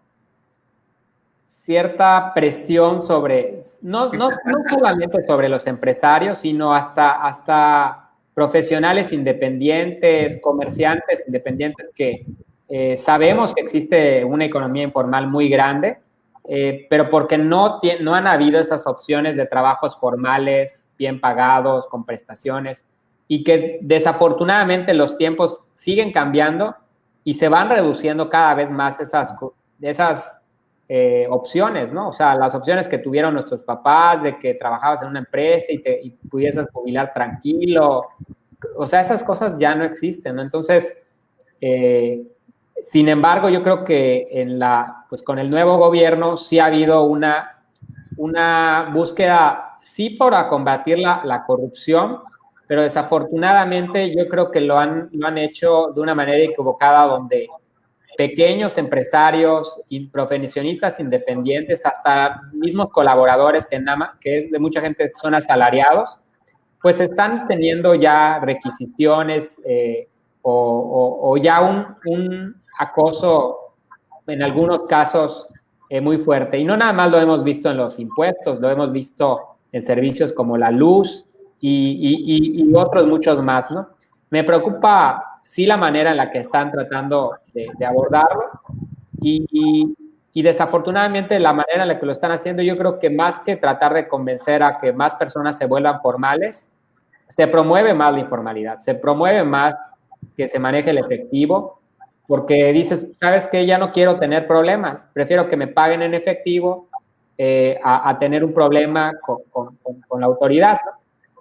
cierta presión sobre, no, no, no, solamente sobre los empresarios, sino hasta, hasta profesionales independientes, comerciantes independientes que eh, sabemos que existe una economía informal muy grande, eh, pero porque no, no han habido esas opciones de trabajos formales, bien pagados, con prestaciones y que desafortunadamente los tiempos siguen cambiando y se van reduciendo cada vez más esas, esas eh, opciones, ¿no? O sea, las opciones que tuvieron nuestros papás de que trabajabas en una empresa y, te, y pudieses jubilar tranquilo, o sea, esas cosas ya no existen, ¿no? Entonces, eh, sin embargo, yo creo que en la, pues con el nuevo gobierno sí ha habido una, una búsqueda, sí para combatir la, la corrupción, pero desafortunadamente yo creo que lo han, lo han hecho de una manera equivocada donde pequeños empresarios y profesionistas independientes, hasta mismos colaboradores que, nada, que es de mucha gente son asalariados, pues están teniendo ya requisiciones eh, o, o, o, ya un, un, acoso, en algunos casos, eh, muy fuerte. Y no nada más lo hemos visto en los impuestos, lo hemos visto en servicios como la luz, y, y, y, otros muchos más, ¿no? Me preocupa, sí, la manera en la que están tratando de, de abordarlo y, desafortunadamente la manera en la que lo están haciendo, yo creo que más que tratar de convencer a que más personas se vuelvan formales, se promueve más la informalidad, se promueve más que se maneje el efectivo, porque dices, sabes que ya no quiero tener problemas, prefiero que me paguen en efectivo eh, a, tener un problema con la autoridad. ¿no?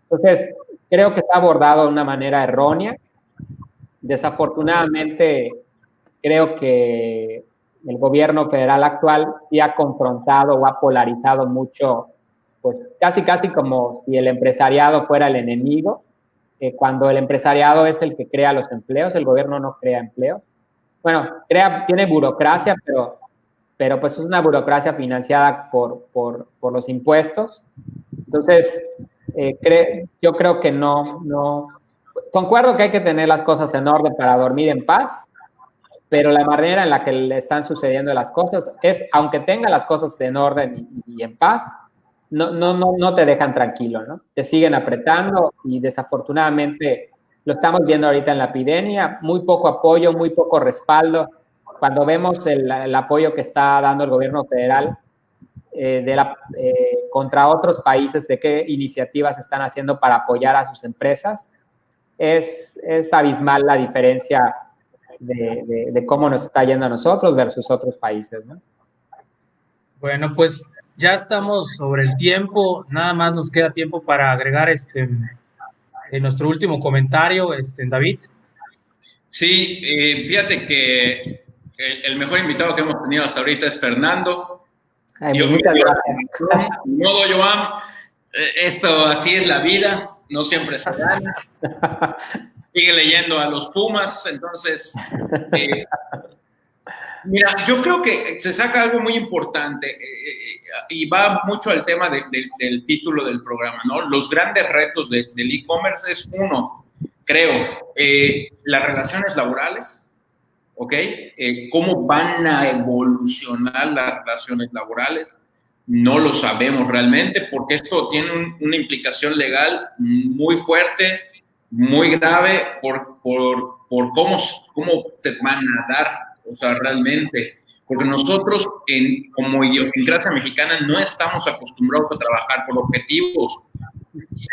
Entonces, creo que está abordado de una manera errónea. Desafortunadamente, creo que el gobierno federal actual sí ha confrontado o ha polarizado mucho, pues casi, casi como si el empresariado fuera el enemigo, eh, cuando el empresariado es el que crea los empleos, el gobierno no crea empleo. Bueno, crea, tiene burocracia, pero, pero pues es una burocracia financiada por, por, por los impuestos. Entonces, eh, yo creo que no, no, concuerdo que hay que tener las cosas en orden para dormir en paz, pero la manera en la que le están sucediendo las cosas es, aunque tenga las cosas en orden y, y en paz, no, no, no, no te dejan tranquilo, ¿no? Te siguen apretando y desafortunadamente lo estamos viendo ahorita en la epidemia, muy poco apoyo, muy poco respaldo. Cuando vemos el, el apoyo que está dando el gobierno federal eh, de la, eh, contra otros países, de qué iniciativas están haciendo para apoyar a sus empresas. Es, es abismal la diferencia de, de, cómo nos está yendo a nosotros versus otros países, ¿no? Bueno, pues ya estamos sobre el tiempo, nada más nos queda tiempo para agregar este en nuestro último comentario, este, David. Sí, eh, fíjate que el, mejor invitado que hemos tenido hasta ahorita es Fernando. Ay, yo, modo, Joan, eh, esto así es la vida, no siempre se gana. Sigue leyendo a los Pumas, entonces eh, Mira, yo creo que se saca algo muy importante eh, eh, y va mucho al tema del título del programa, ¿no? Los grandes retos del e-commerce es uno, creo, eh, las relaciones laborales, ¿ok? ¿Cómo van a evolucionar las relaciones laborales? No lo sabemos realmente porque esto tiene una implicación legal muy fuerte, muy grave por, por, por cómo, cómo se van a dar o sea, realmente, porque nosotros en, como idiosincrasia mexicana no estamos acostumbrados a trabajar por objetivos,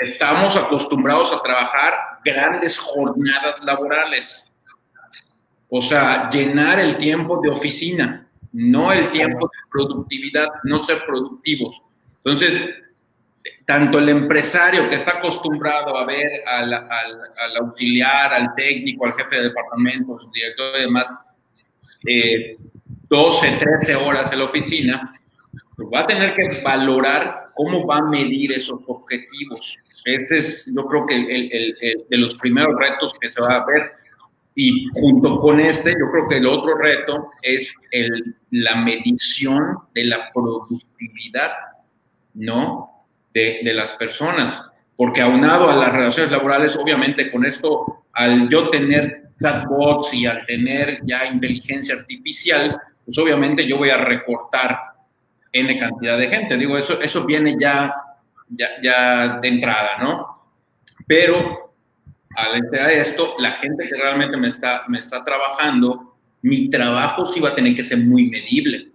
estamos acostumbrados a trabajar grandes jornadas laborales, o sea, llenar el tiempo de oficina, no el tiempo de productividad, no ser productivos. Entonces, tanto el empresario que está acostumbrado a ver al, al, auxiliar, al técnico, al jefe de departamento, su director y demás, 12, eh, 13 horas en la oficina, pues va a tener que valorar cómo va a medir esos objetivos. Ese es, yo creo que el, de los primeros retos que se va a ver. Y junto con este, yo creo que el otro reto es el, la medición de la productividad, ¿no? De, de las personas. Porque aunado a las relaciones laborales, obviamente con esto, al yo tener chatbots y al tener ya inteligencia artificial, pues obviamente yo voy a recortar N cantidad de gente. Digo, eso, eso viene ya, ya, ya de entrada, ¿no? Pero al entrar esto, la gente que realmente me está, me está trabajando, mi trabajo sí va a tener que ser muy medible.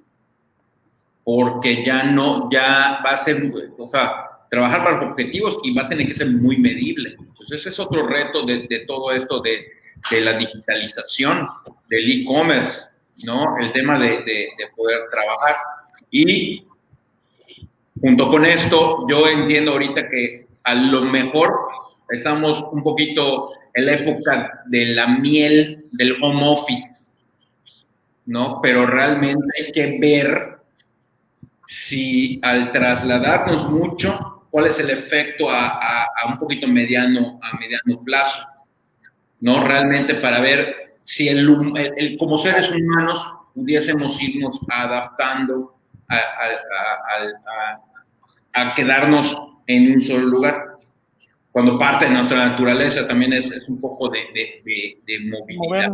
Porque ya no, ya va a ser, o sea, trabajar para objetivos y va a tener que ser muy medible. Entonces, ese es otro reto de, de todo esto de, de la digitalización del e-commerce, ¿no? El tema de, de, poder trabajar. Y junto con esto, yo entiendo ahorita que a lo mejor estamos un poquito en la época de la miel del home office, ¿no? Pero realmente hay que ver si al trasladarnos mucho, cuál es el efecto a, a, un poquito mediano, a mediano plazo. ¿no? Realmente para ver si el, como seres humanos pudiésemos irnos adaptando a, a, quedarnos en un solo lugar. Cuando parte de nuestra naturaleza también es, es un poco de, de, de, movilidad.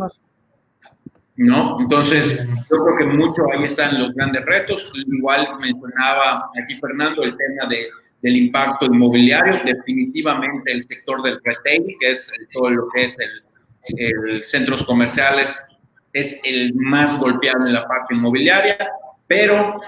¿No? Entonces, yo creo que mucho ahí están los grandes retos. Igual mencionaba aquí Fernando el tema de, del impacto inmobiliario, definitivamente el sector del retail, que es todo lo que es el, centros comerciales, es el más golpeado en la parte inmobiliaria, pero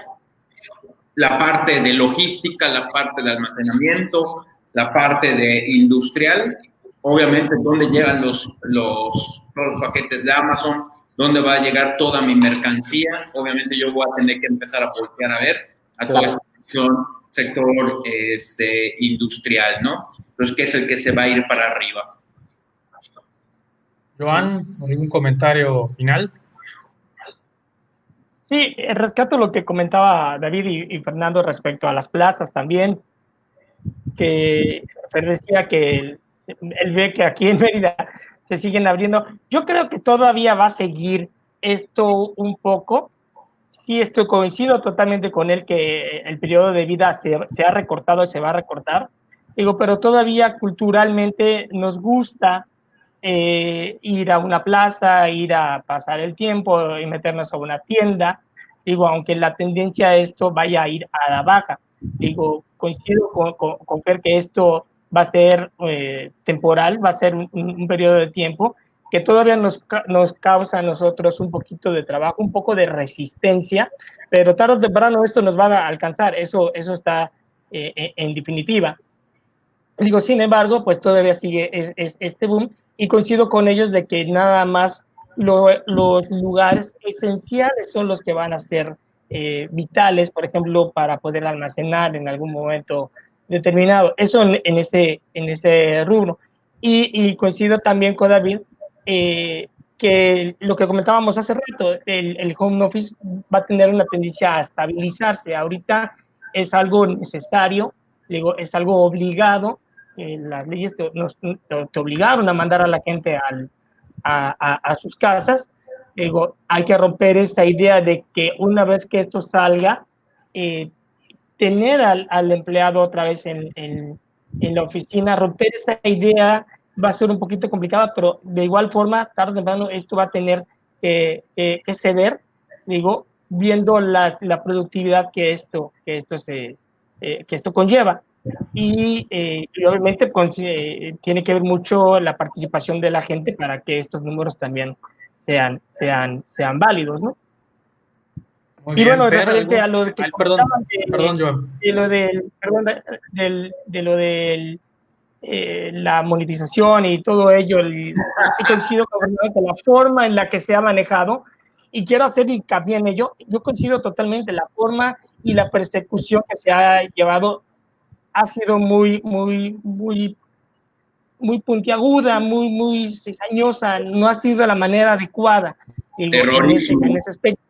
la parte de logística, la parte de almacenamiento, la parte de industrial, obviamente dónde llegan los, los, los paquetes de Amazon, dónde va a llegar toda mi mercancía, obviamente yo voy a tener que empezar a voltear a ver a toda esta sector este, industrial, ¿no? Entonces, ¿qué es el que se va a ir para arriba? Joan, ¿algún comentario final? Sí, rescato lo que comentaba David y, Fernando respecto a las plazas también, que decía que él, ve que aquí en Mérida se siguen abriendo. Yo creo que todavía va a seguir esto un poco, sí estoy coincido totalmente con él que el periodo de vida se, se, ha recortado y se va a recortar. Digo, pero todavía culturalmente nos gusta eh, ir a una plaza, ir a pasar el tiempo y meternos a una tienda. Digo, aunque la tendencia a esto vaya a ir a la baja. Digo, coincido con, con, con que esto va a ser eh, temporal, va a ser un, un periodo de tiempo que todavía nos, nos causa a nosotros un poquito de trabajo, un poco de resistencia, pero tarde o temprano esto nos va a alcanzar, eso, eso está eh, en definitiva. Digo, sin embargo, pues todavía sigue este boom y coincido con ellos de que nada más los lugares esenciales son los que van a ser eh, vitales, por ejemplo, para poder almacenar en algún momento determinado. Eso en, ese, en ese rubro. Y, coincido también con David eh, que lo que comentábamos hace rato, el, el, home office va a tener una tendencia a estabilizarse. Ahorita es algo necesario, digo, es algo obligado. Eh, las leyes te, nos, te, obligaron a mandar a la gente al, a, a, sus casas. Digo, hay que romper esa idea de que una vez que esto salga, eh, tener al, al, empleado otra vez en, en, en, la oficina, romper esa idea va a ser un poquito complicada, pero de igual forma, tarde o temprano, esto va a tener eh, eh, que ceder, digo, viendo la, la, productividad que esto, que esto, se, eh, que esto conlleva. Y, eh, y obviamente pues, eh, tiene que ver mucho la participación de la gente para que estos números también sean, sean, sean válidos, ¿no? Muy y bien, bueno, referente a lo que Ay, perdón, de, perdón, Joan. de lo del, perdón, del, de lo del eh, la monetización y todo ello, el, (laughs) coincido con la forma en la que se ha manejado y quiero hacer hincapié en ello. Yo coincido totalmente la forma y la persecución que se ha llevado ha sido muy, muy, muy, muy puntiaguda, muy, muy cizañosa, no ha sido de la manera adecuada. Terrorismo. En ese, aspecto.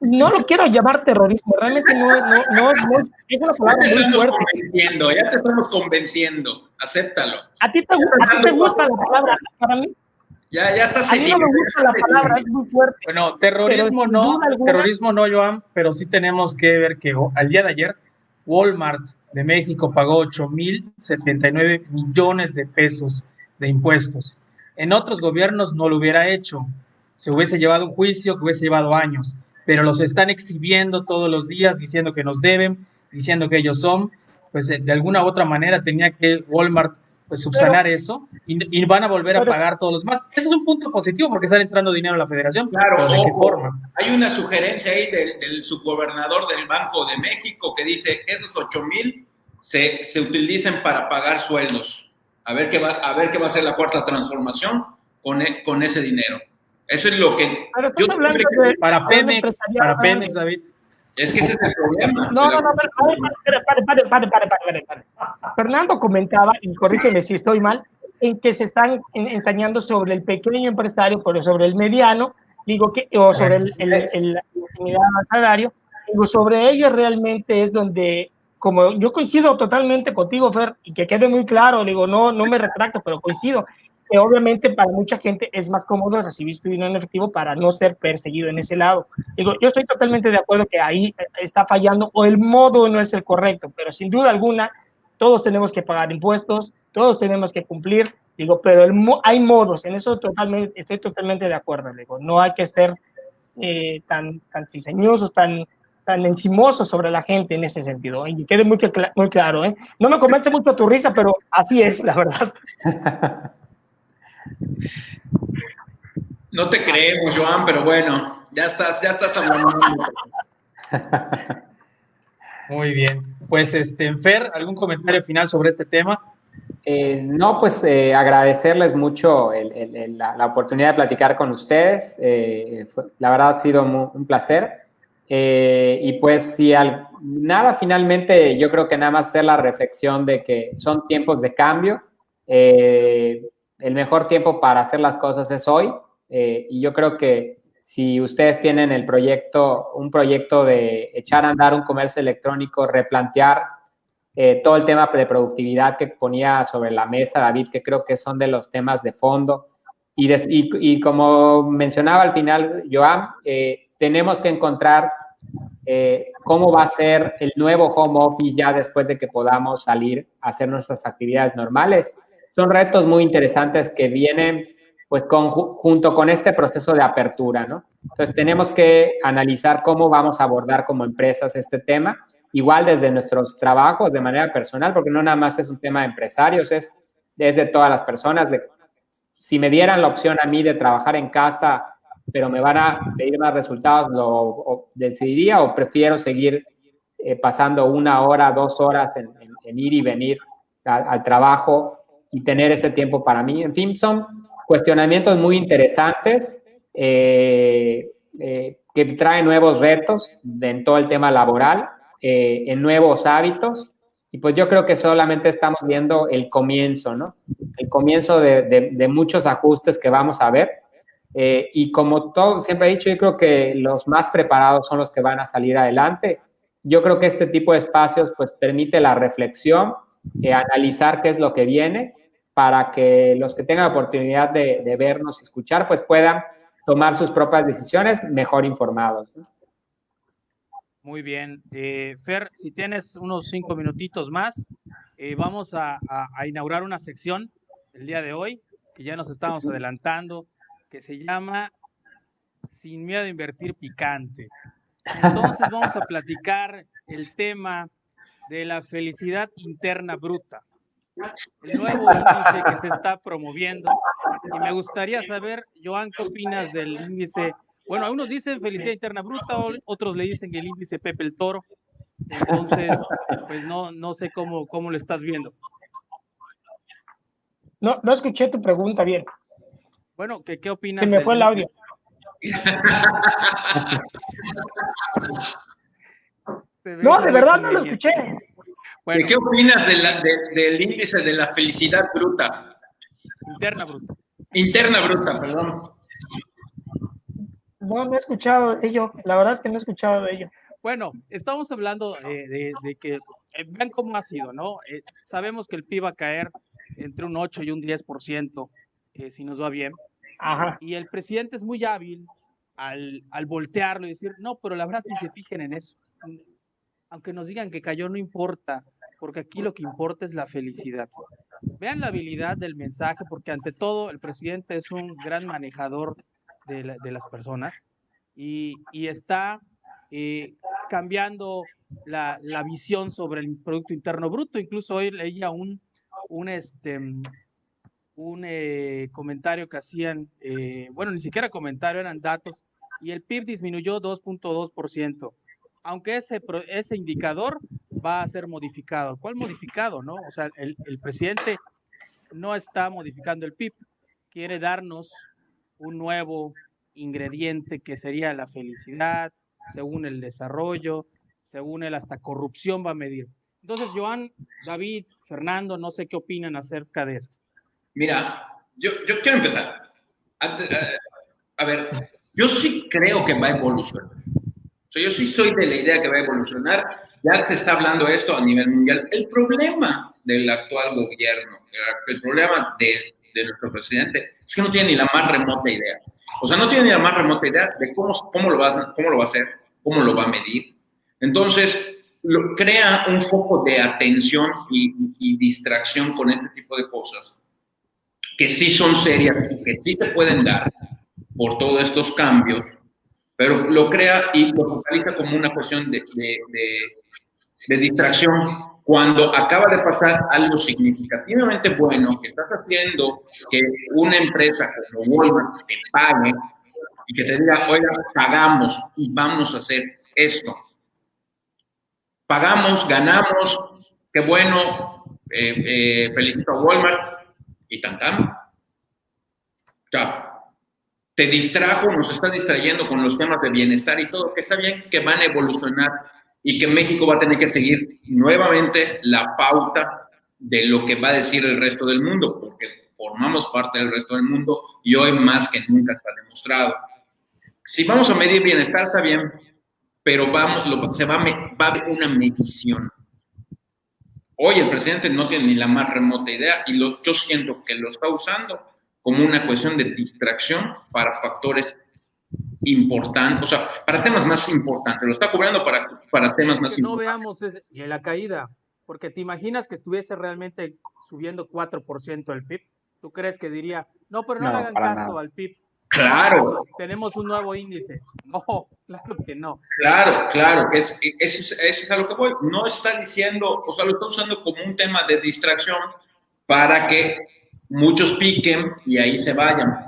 No lo quiero llamar terrorismo, realmente no, no, no, no es una palabra muy fuerte. Convenciendo, ya te estamos convenciendo, acéptalo. ¿A ti te, a ti te gusta la palabra? Para mí, ya, ya estás A mí no me gusta la palabra, es muy fuerte. Bueno, terrorismo no, alguna... terrorismo no, Joan, pero sí tenemos que ver que al día de ayer Walmart de México pagó 8.079 millones de pesos de impuestos. En otros gobiernos no lo hubiera hecho. Se hubiese llevado un juicio que hubiese llevado años, pero los están exhibiendo todos los días diciendo que nos deben, diciendo que ellos son. Pues de, de alguna u otra manera tenía que Walmart pues subsanar pero, eso y, y, van a volver pero, a pagar todos los más. Ese es un punto positivo porque están entrando dinero a la federación. Claro, ¿de qué forma? Hay una sugerencia ahí del, del, subgobernador del Banco de México que dice que esos 8 mil se, se utilicen para pagar sueldos. A ver, qué va, a ver qué va a ser la cuarta transformación con, e, con ese dinero. Eso es lo que... Yo de, para Pemex, para Pemex, David. Es que ese es el problema. No, no, no, pare, pare, pare, pare, pare. Fernando comentaba, y corrígeme si estoy mal, en que se están enseñando sobre el pequeño empresario, pero sobre el mediano, digo que, o sobre el, el, el, el salario, digo, sobre ello realmente es donde, como yo coincido totalmente contigo, Fer, y que quede muy claro, digo, no, no me retracto, pero coincido, que obviamente para mucha gente es más cómodo recibir su dinero en efectivo para no ser perseguido en ese lado. Digo, yo estoy totalmente de acuerdo que ahí está fallando o el modo no es el correcto, pero sin duda alguna todos tenemos que pagar impuestos, todos tenemos que cumplir, digo, pero el, hay modos, en eso totalmente, estoy totalmente de acuerdo, digo, no hay que ser eh, tan, tan ciseñosos, tan, tan encimosos sobre la gente en ese sentido, y quede muy, muy claro, ¿eh? No me convence mucho tu risa, pero así es, la verdad. (laughs) No te creemos, Joan, pero bueno, ya estás, ya estás hablando. (laughs) Muy bien. Pues, este, Fer, ¿algún comentario final sobre este tema? Eh, no, pues eh, agradecerles mucho el, el, el, la, la, oportunidad de platicar con ustedes. Eh, fue, la verdad ha sido muy, un placer. Eh, y pues si al, nada, finalmente yo creo que nada más hacer la reflexión de que son tiempos de cambio. El mejor tiempo para hacer las cosas es hoy. Eh, y yo creo que si ustedes tienen el proyecto, un proyecto de echar a andar un comercio electrónico, replantear eh, todo el tema de productividad que ponía sobre la mesa David, que creo que son de los temas de fondo. Y, como mencionaba al final Joan, eh, tenemos que encontrar cómo va a ser el nuevo home office ya después de que podamos salir a hacer nuestras actividades normales son retos muy interesantes que vienen pues con, junto con este proceso de apertura, ¿no? Entonces tenemos que analizar cómo vamos a abordar como empresas este tema, igual desde nuestros trabajos de manera personal, porque no nada más es un tema de empresarios, es, es de todas las personas. Si me dieran la opción a mí de trabajar en casa, pero me van a pedir más resultados, lo decidiría o prefiero seguir eh, pasando una hora, dos horas en, ir y venir al, trabajo y tener ese tiempo para mí. En fin, son cuestionamientos muy interesantes eh, eh, que traen nuevos retos en todo el tema laboral, eh, en nuevos hábitos. Y pues yo creo que solamente estamos viendo el comienzo, ¿no? El comienzo de, de muchos ajustes que vamos a ver eh, y como todo siempre he dicho, yo creo que los más preparados son los que van a salir adelante. Yo creo que este tipo de espacios pues permite la reflexión, eh, analizar qué es lo que viene para que los que tengan oportunidad de, de vernos y escuchar pues puedan tomar sus propias decisiones mejor informados. Muy bien. Eh, Fer, si tienes unos cinco minutitos más, vamos a, a inaugurar una sección el día de hoy, que ya nos estamos adelantando que se llama Sin miedo a invertir picante. Entonces vamos a platicar el tema de la felicidad interna bruta, el nuevo índice que se está promoviendo. Y me gustaría saber, Joan, ¿qué opinas del índice? Bueno, algunos dicen felicidad interna bruta, otros le dicen que el índice Pepe el Toro. Entonces, pues no, no sé cómo, cómo lo estás viendo. No, no escuché tu pregunta bien. Bueno, ¿qué, qué opinas? Se me fue el audio. (laughs) no, de verdad no lo escuché. ¿Qué opinas del índice de la felicidad bruta? Interna bruta. Interna bruta, perdón. No, no he escuchado de ello. La verdad es que no he escuchado de ello. Bueno, estamos hablando de, que, eh, vean cómo ha sido, ¿no? Eh, sabemos que el PIB va a caer entre un 8 y un 10% eh, si nos va bien. Y el presidente es muy hábil al, al, voltearlo y decir, no, pero la verdad ni se fijen en eso. Aunque nos digan que cayó, no importa, porque aquí lo que importa es la felicidad. Vean la habilidad del mensaje, porque ante todo el presidente es un gran manejador de, de las personas y, y está eh, cambiando la, la, visión sobre el Producto Interno Bruto. Incluso hoy leía un, un, este, un eh, comentario que hacían, eh, bueno, ni siquiera comentario, eran datos, y el PIB disminuyó 2.2%, aunque ese, ese indicador va a ser modificado. ¿Cuál modificado, no? O sea, el, el presidente no está modificando el PIB, quiere darnos un nuevo ingrediente que sería la felicidad, según el desarrollo, según él hasta corrupción va a medir. Entonces, Joan, David, Fernando, no sé qué opinan acerca de esto. Mira, yo, yo quiero empezar. Eh, a, ver, yo sí creo que va a evolucionar. yo sí soy de la idea que va a evolucionar. Ya se está hablando esto a nivel mundial. El problema del actual gobierno, el problema de, de nuestro presidente, es que no tiene ni la más remota idea. O sea, no tiene ni la más remota idea de cómo, cómo, lo, va cómo lo va a hacer, cómo lo va a medir. Entonces, lo, crea un foco de atención y, y, distracción con este tipo de cosas que sí son serias, que sí se pueden dar por todos estos cambios, pero lo crea y lo focaliza como una cuestión de, de, distracción cuando acaba de pasar algo significativamente bueno que estás haciendo que una empresa como Walmart te pague y que te diga, oiga, pagamos y vamos a hacer esto. Pagamos, ganamos, qué bueno, eh, eh, felicito a Walmart, y tan tan. te distrajo, nos está distrayendo con los temas de bienestar y todo, que está bien que van a evolucionar y que México va a tener que seguir nuevamente la pauta de lo que va a decir el resto del mundo, porque formamos parte del resto del mundo y hoy más que nunca está demostrado. Si vamos a medir bienestar, está bien, pero vamos, se va, va a haber una medición. Hoy el presidente no tiene ni la más remota idea y lo, yo siento que lo está usando como una cuestión de distracción para factores importantes, o sea, para temas más importantes. Lo está cobrando para, para temas más importantes. No veamos en la caída, porque te imaginas que estuviese realmente subiendo 4% el PIB. ¿Tú crees que diría, no, pero no, le hagan caso al PIB? Claro. Tenemos un nuevo índice. (laughs) No, claro que no. Claro, claro, que es, es, es, a lo que voy. No está diciendo, o sea, lo está usando como un tema de distracción para que muchos piquen y ahí se vayan.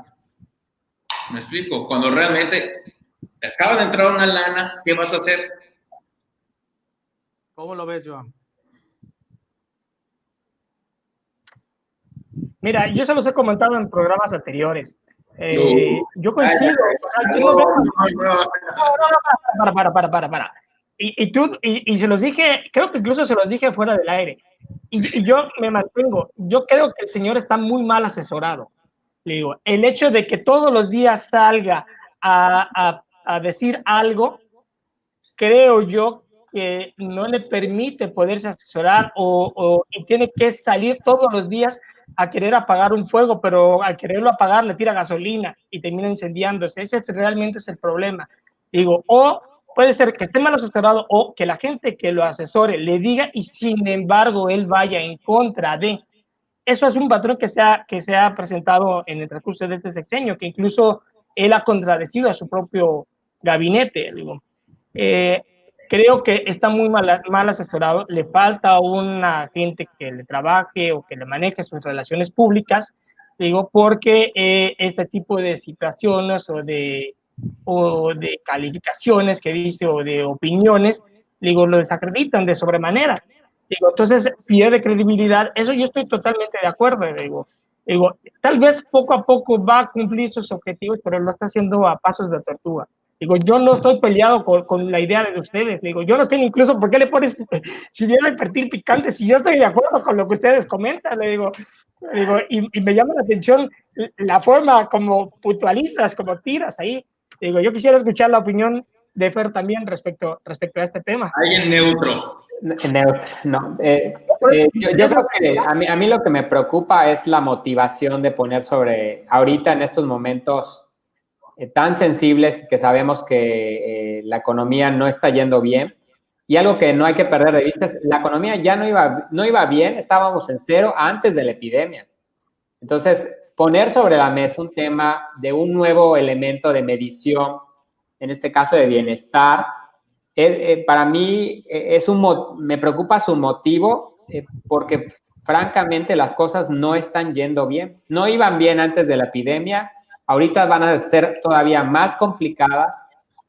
Me explico, cuando realmente te acaba de entrar una lana, ¿qué vas a hacer? ¿Cómo lo ves, Joan? Mira, yo se los he comentado en programas anteriores. Eh, yo coincido. No, no, para, para, para, para, para. Y, y tú, y, y, se los dije, creo que incluso se los dije fuera del aire. Y yo me mantengo. Yo creo que el señor está muy mal asesorado. Le digo, el hecho de que todos los días salga a, a, decir algo, creo yo que no le permite poderse asesorar o, o tiene que salir todos los días a querer apagar un fuego, pero al quererlo apagar le tira gasolina y termina incendiándose. Ese realmente es el problema. Digo, o puede ser que esté mal asesorado o que la gente que lo asesore le diga y sin embargo él vaya en contra de. Eso es un patrón que se ha, que se presentado en el transcurso de este sexenio, que incluso él ha contradecido a su propio gabinete. Digo. Eh, creo que está muy mal, mal asesorado, le falta una gente que le trabaje o que le maneje sus relaciones públicas, digo, porque eh, este tipo de situaciones o de, o de calificaciones que dice o de opiniones, digo, lo desacreditan de sobremanera. Digo, entonces pierde credibilidad. Eso yo estoy totalmente de acuerdo, digo. Digo, tal vez poco a poco va a cumplir sus objetivos, pero lo está haciendo a pasos de tortuga. Digo, yo no estoy peleado con, con, la idea de ustedes. Digo, yo no estoy incluso, ¿por qué le pones, (laughs) si yo el perfil picante, si yo estoy de acuerdo con lo que ustedes comentan? Le digo, digo y, y, me llama la atención la forma como puntualizas, como tiras ahí. Digo, yo quisiera escuchar la opinión de Fer también respecto, respecto a este tema. Alguien neutro. Neutro, no. Eh, eh, yo, yo, creo que a mí, a mí lo que me preocupa es la motivación de poner sobre, ahorita en estos momentos, eh, tan sensibles que sabemos que eh, la economía no está yendo bien. Y algo que no hay que perder de vista es la economía ya no iba, no iba bien, estábamos en cero antes de la epidemia. Entonces, poner sobre la mesa un tema de un nuevo elemento de medición, en este caso de bienestar, eh, eh, para mí eh, es un, me preocupa su motivo eh, porque francamente las cosas no están yendo bien. No iban bien antes de la epidemia, ahorita van a ser todavía más complicadas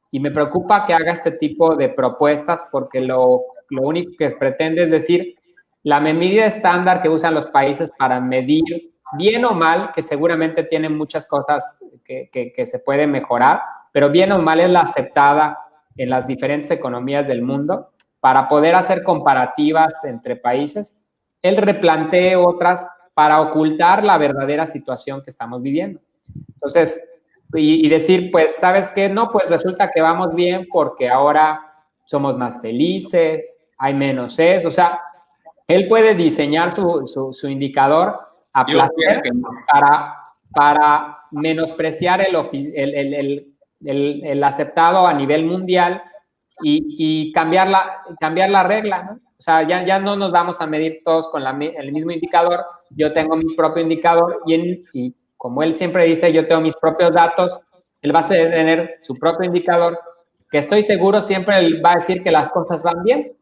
y me preocupa que haga este tipo de propuestas porque lo, lo único que pretende es decir, la medida estándar que usan los países para medir bien o mal, que seguramente tienen muchas cosas que, que, que se pueden mejorar, pero bien o mal es la aceptada en las diferentes economías del mundo para poder hacer comparativas entre países. Él replantee otras para ocultar la verdadera situación que estamos viviendo. Entonces, y, y, decir, pues, ¿sabes qué? No, pues resulta que vamos bien porque ahora somos más felices, hay menos eso. O sea, él puede diseñar su, su, su indicador a placer para, para menospreciar el, el, el, el, aceptado a nivel mundial y, y, cambiar, la, cambiar la regla, ¿no? O sea, ya, ya no nos vamos a medir todos con la, el mismo indicador. Yo tengo mi propio indicador y, en, y como él siempre dice, yo tengo mis propios datos, él va a tener su propio indicador, que estoy seguro siempre él va a decir que las cosas van bien.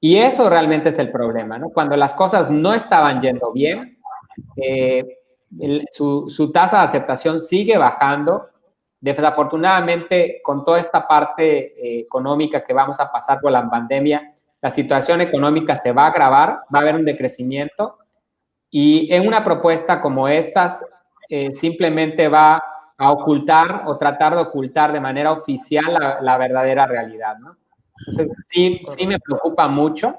Y eso realmente es el problema, ¿no? Cuando las cosas no estaban yendo bien, eh, el, su, su, tasa de aceptación sigue bajando. Desafortunadamente, con toda esta parte eh, económica que vamos a pasar por la pandemia, la situación económica se va a agravar, va a haber un decrecimiento. Y en una propuesta como estas, eh, simplemente va a ocultar o tratar de ocultar de manera oficial la, verdadera realidad. Entonces, sí, sí me preocupa mucho,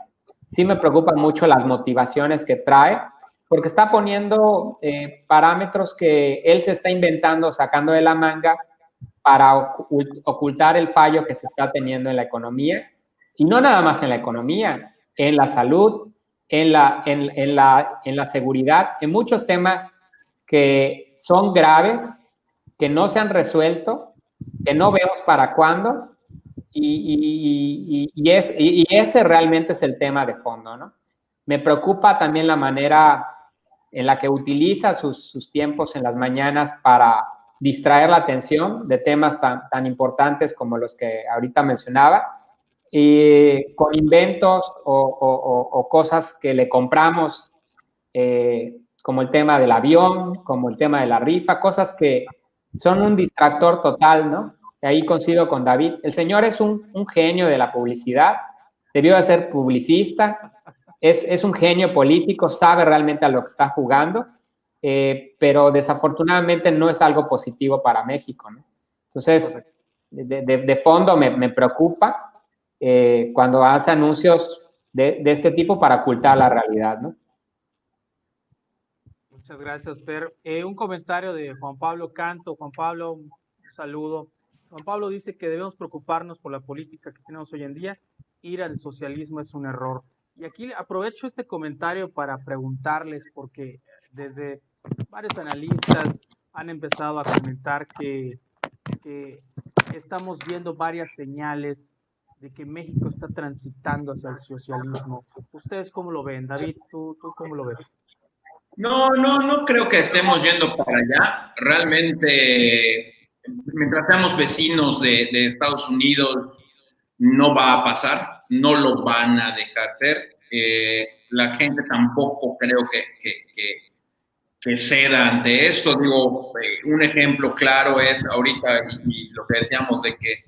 sí me preocupan mucho las motivaciones que trae, porque está poniendo eh, parámetros que él se está inventando, sacando de la manga para ocultar el fallo que se está teniendo en la economía, y no nada más en la economía, en la salud, en la, en, en la, en la seguridad, en muchos temas que son graves, que no se han resuelto, que no vemos para cuándo, y, y, y, es, y, ese realmente es el tema de fondo, ¿no? Me preocupa también la manera en la que utiliza sus, sus tiempos en las mañanas para distraer la atención de temas tan, tan importantes como los que ahorita mencionaba, y con inventos o, cosas que le compramos eh, como el tema del avión, como el tema de la rifa, cosas que son un distractor total, ¿no? Y ahí coincido con David. El señor es un, un genio de la publicidad, debió de ser publicista, es, es, un genio político, sabe realmente a lo que está jugando eh, pero desafortunadamente no es algo positivo para México. ¿no? Entonces, de, de, fondo me, me preocupa eh, cuando hace anuncios de, de, este tipo para ocultar la realidad. ¿no? Muchas gracias, Fer. Eh, un comentario de Juan Pablo Canto. Juan Pablo, un saludo. Juan Pablo dice que debemos preocuparnos por la política que tenemos hoy en día. Ir al socialismo es un error. Y aquí aprovecho este comentario para preguntarles, porque desde varios analistas han empezado a comentar que, estamos viendo varias señales de que México está transitando hacia el socialismo. ¿Ustedes cómo lo ven? David, ¿tú, cómo lo ves? No, no, no creo que estemos yendo para allá. Realmente, mientras seamos vecinos de, de Estados Unidos, no va a pasar, no lo van a dejar hacer. Eh, la gente tampoco creo que, que, ceda ante esto. Digo, eh, un ejemplo claro es ahorita, y, y, lo que decíamos de que,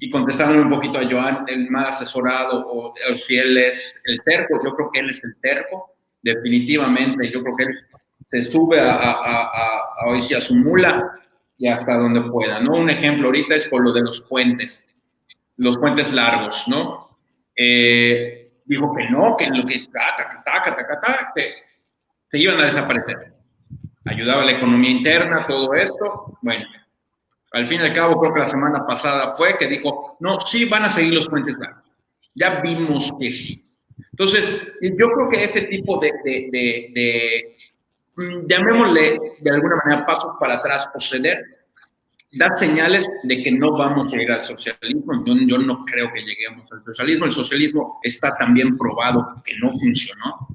y contestándole un poquito a Joan, el mal asesorado, o, o si él es el terco, yo creo que él es el terco definitivamente. Yo creo que él se sube a, a, a, a, a su mula y hasta donde pueda, ¿no? Un ejemplo ahorita es por lo de los puentes, los puentes largos, ¿no? Eh, dijo que no, que lo que taca, taca, taca, taca, que se iban a desaparecer. Ayudaba a la economía interna, todo esto. Bueno, al fin y al cabo, creo que la semana pasada fue que dijo, no, sí van a seguir los puentes largos. Ya vimos que sí. Entonces, yo creo que ese tipo de, de, de, de, mm, llamémosle de alguna manera pasos para atrás o ceder, da señales de que no vamos a llegar al socialismo. Yo, yo, no creo que lleguemos al socialismo. El socialismo está también probado que no funcionó.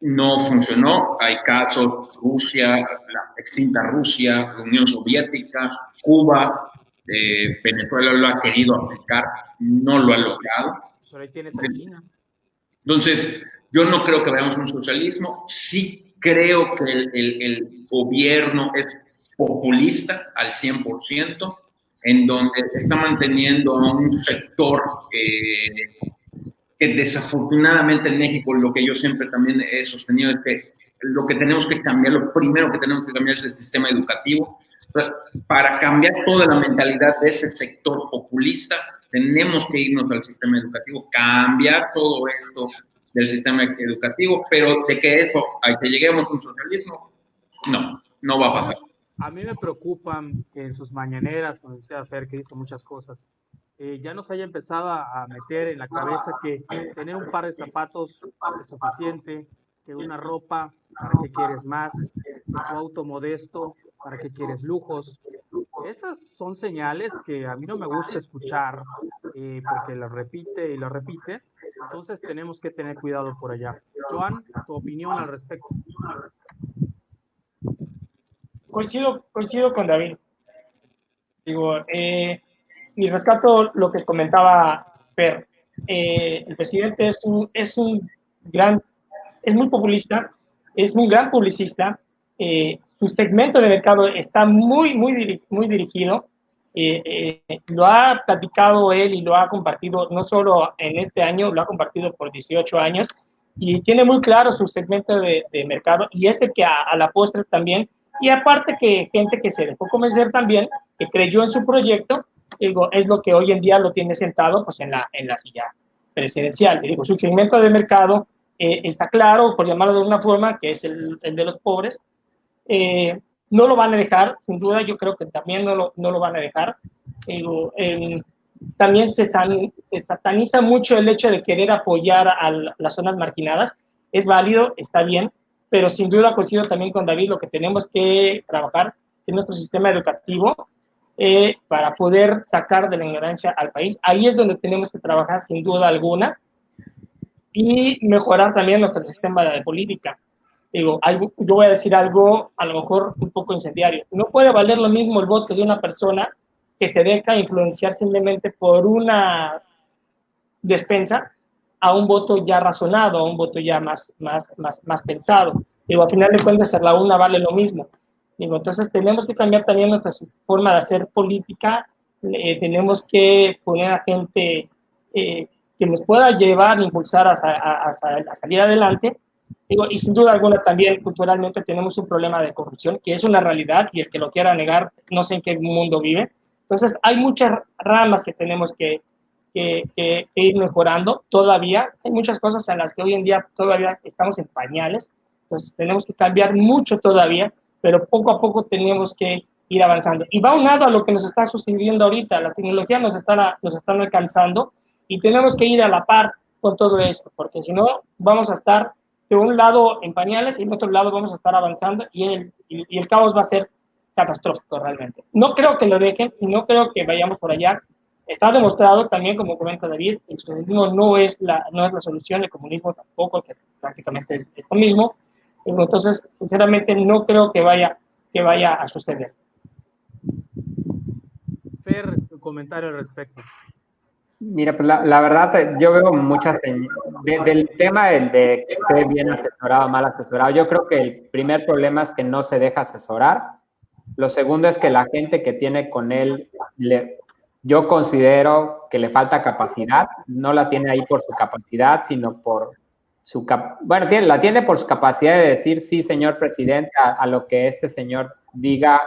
No funcionó. Hay casos, Rusia, la extinta Rusia, la Unión Soviética, Cuba, eh, Venezuela lo ha querido aplicar, no lo ha logrado. Pero ahí tienes a China. Entonces, yo no creo que vayamos a un socialismo. Sí creo que el, el, el gobierno es populista al 100%, en donde está manteniendo a un sector eh, que desafortunadamente en México, lo que yo siempre también he sostenido es que lo que tenemos que cambiar, lo primero que tenemos que cambiar es el sistema educativo. Para cambiar toda la mentalidad de ese sector populista, tenemos que irnos al sistema educativo, cambiar todo esto del sistema educativo, pero de que eso, a que lleguemos a un socialismo, no, no va a pasar. A mí me preocupan en sus mañaneras, como decía Fer, que hizo muchas cosas, eh, ya nos haya empezado a meter en la cabeza que tener un par de zapatos es suficiente, que una ropa, ¿para qué quieres más? Tu auto modesto, ¿para qué quieres lujos? Esas son señales que a mí no me gusta escuchar eh, porque las repite y las repite. Entonces tenemos que tener cuidado por allá. Joan, tu opinión al respecto. Coincido, coincido con David. Digo, eh, y rescato lo que comentaba Per. Eh, el presidente es un, es un gran es muy populista, es un gran publicista, eh, su segmento de mercado está muy, muy, muy dirigido. Eh, lo ha platicado él y lo ha compartido no solo en este año, lo ha compartido por 18 años y tiene muy claro su segmento de, de mercado y ese que a, a, la postre también. Y aparte que gente que se dejó convencer también, que creyó en su proyecto, digo, es lo que hoy en día lo tiene sentado pues en la, en la silla presidencial. Digo, su segmento de mercado eh, está claro, por llamarlo de alguna forma, que es el, el de los pobres. Eh, no lo van a dejar, sin duda, yo creo que también no lo, no lo van a dejar. Eh, también se, san, se, sataniza mucho el hecho de querer apoyar a las zonas marginadas. Es válido, está bien, pero sin duda coincido también con David, lo que tenemos que trabajar en nuestro sistema educativo eh, para poder sacar de la ignorancia al país. Ahí es donde tenemos que trabajar sin duda alguna y mejorar también nuestro sistema de política. Digo, algo, yo voy a decir algo a lo mejor un poco incendiario. No puede valer lo mismo el voto de una persona que se deja influenciar simplemente por una despensa a un voto ya razonado, a un voto ya más, más, más, más pensado. Digo, al final de cuentas, la una vale lo mismo. Digo, entonces tenemos que cambiar también nuestra forma de hacer política, eh, tenemos que poner a gente eh, que nos pueda llevar, impulsar a, a, a, a, salir adelante y sin duda alguna también culturalmente tenemos un problema de corrupción, que es una realidad y el que lo quiera negar, no sé en qué mundo vive. Entonces, hay muchas ramas que tenemos que, que, que, ir mejorando todavía. Hay muchas cosas en las que hoy en día todavía estamos en pañales. Entonces, tenemos que cambiar mucho todavía, pero poco a poco tenemos que ir avanzando. Y va unado a lo que nos está sucediendo ahorita. La tecnología nos está, nos está alcanzando y tenemos que ir a la par con todo esto, porque si no, vamos a estar de un lado en pañales y en otro lado vamos a estar avanzando y el, y, el caos va a ser catastrófico realmente. No creo que lo dejen y no creo que vayamos por allá. Está demostrado también, como comenta David, el socialismo no es la, no es la solución, el comunismo tampoco, que prácticamente es lo mismo. Entonces, sinceramente, no creo que vaya, que vaya a suceder. Fer, tu comentario al respecto. Mira, pues la, verdad, yo veo muchas del tema del de que esté bien asesorado o mal asesorado. Yo creo que el primer problema es que no se deja asesorar. Lo segundo es que la gente que tiene con él, le, yo considero que le falta capacidad. No la tiene ahí por su capacidad, sino por su bueno, tiene, la tiene por su capacidad de decir sí, señor presidente, a, lo que este señor diga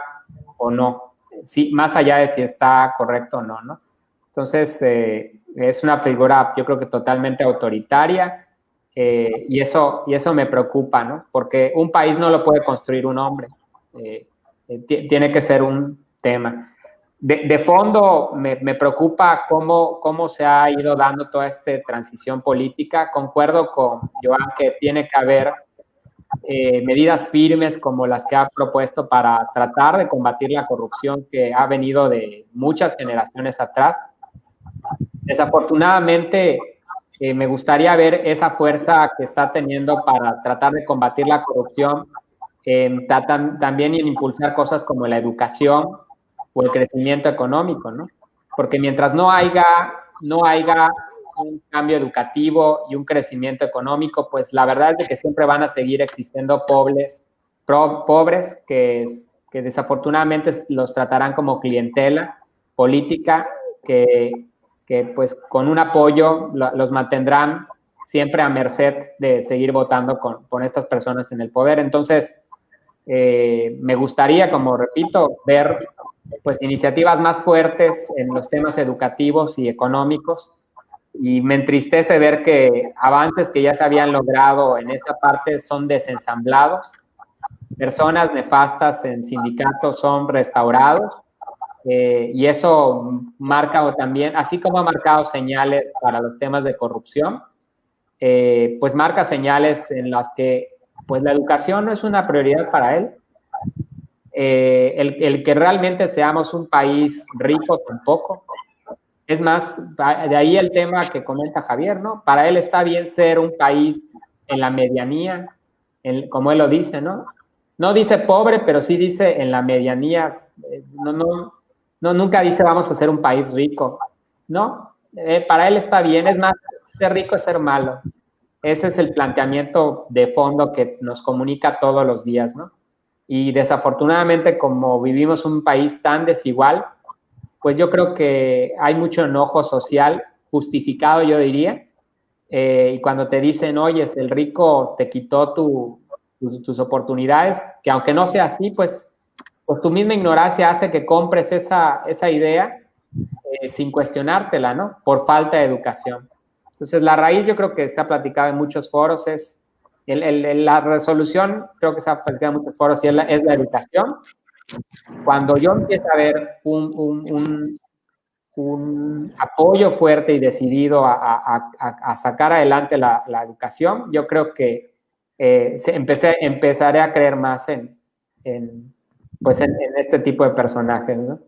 o no. Sí, más allá de si está correcto o no, ¿no? Entonces, eh, es una figura, yo creo que totalmente autoritaria eh, y, eso, y eso me preocupa, ¿no? Porque un país no lo puede construir un hombre, eh, tiene que ser un tema. De, fondo, me, me, preocupa cómo, cómo se ha ido dando toda esta transición política. Concuerdo con Joan que tiene que haber medidas firmes como las que ha propuesto para tratar de combatir la corrupción que ha venido de muchas generaciones atrás Desafortunadamente, eh, me gustaría ver esa fuerza que está teniendo para tratar de combatir la corrupción, también en impulsar cosas como la educación o el crecimiento económico, ¿no? Porque mientras no haya, no haya un cambio educativo y un crecimiento económico, pues la verdad es que siempre van a seguir existiendo pobres, pobres que, que desafortunadamente los tratarán como clientela política que, que pues con un apoyo los mantendrán siempre a merced de seguir votando con, con estas personas en el poder. Entonces, eh, me gustaría, como repito, ver pues iniciativas más fuertes en los temas educativos y económicos. Y me entristece ver que avances que ya se habían logrado en esta parte son desensamblados. Personas nefastas en sindicatos son restaurados eh, y eso marca también, así como ha marcado señales para los temas de corrupción, eh, pues marca señales en las que pues la educación no es una prioridad para él. Eh, el, que realmente seamos un país rico tampoco. Es más, de ahí el tema que comenta Javier, ¿no? Para él está bien ser un país en la medianía, como él lo dice, ¿no? No dice pobre, pero sí dice en la medianía. No, no, no, nunca dice vamos a ser un país rico. No, eh, para él está bien. Es más, ser rico es ser malo. Ese es el planteamiento de fondo que nos comunica todos los días, ¿no? Y desafortunadamente, como vivimos un país tan desigual, pues yo creo que hay mucho enojo social justificado, yo diría. Eh, y cuando te dicen, oye, el rico te quitó tus oportunidades, que aunque no sea así, pues pues tu misma ignorancia hace que compres esa, esa idea eh, sin cuestionártela, ¿no? Por falta de educación. Entonces, la raíz yo creo que se ha platicado en muchos foros, es la resolución, creo que se ha platicado en muchos foros, es la, es la educación. Cuando yo empiezo a ver un, un, un, apoyo fuerte y decidido a, sacar adelante la, educación, yo creo que eh, empecé, empezaré a creer más en, en pues en, este tipo de personajes, ¿no?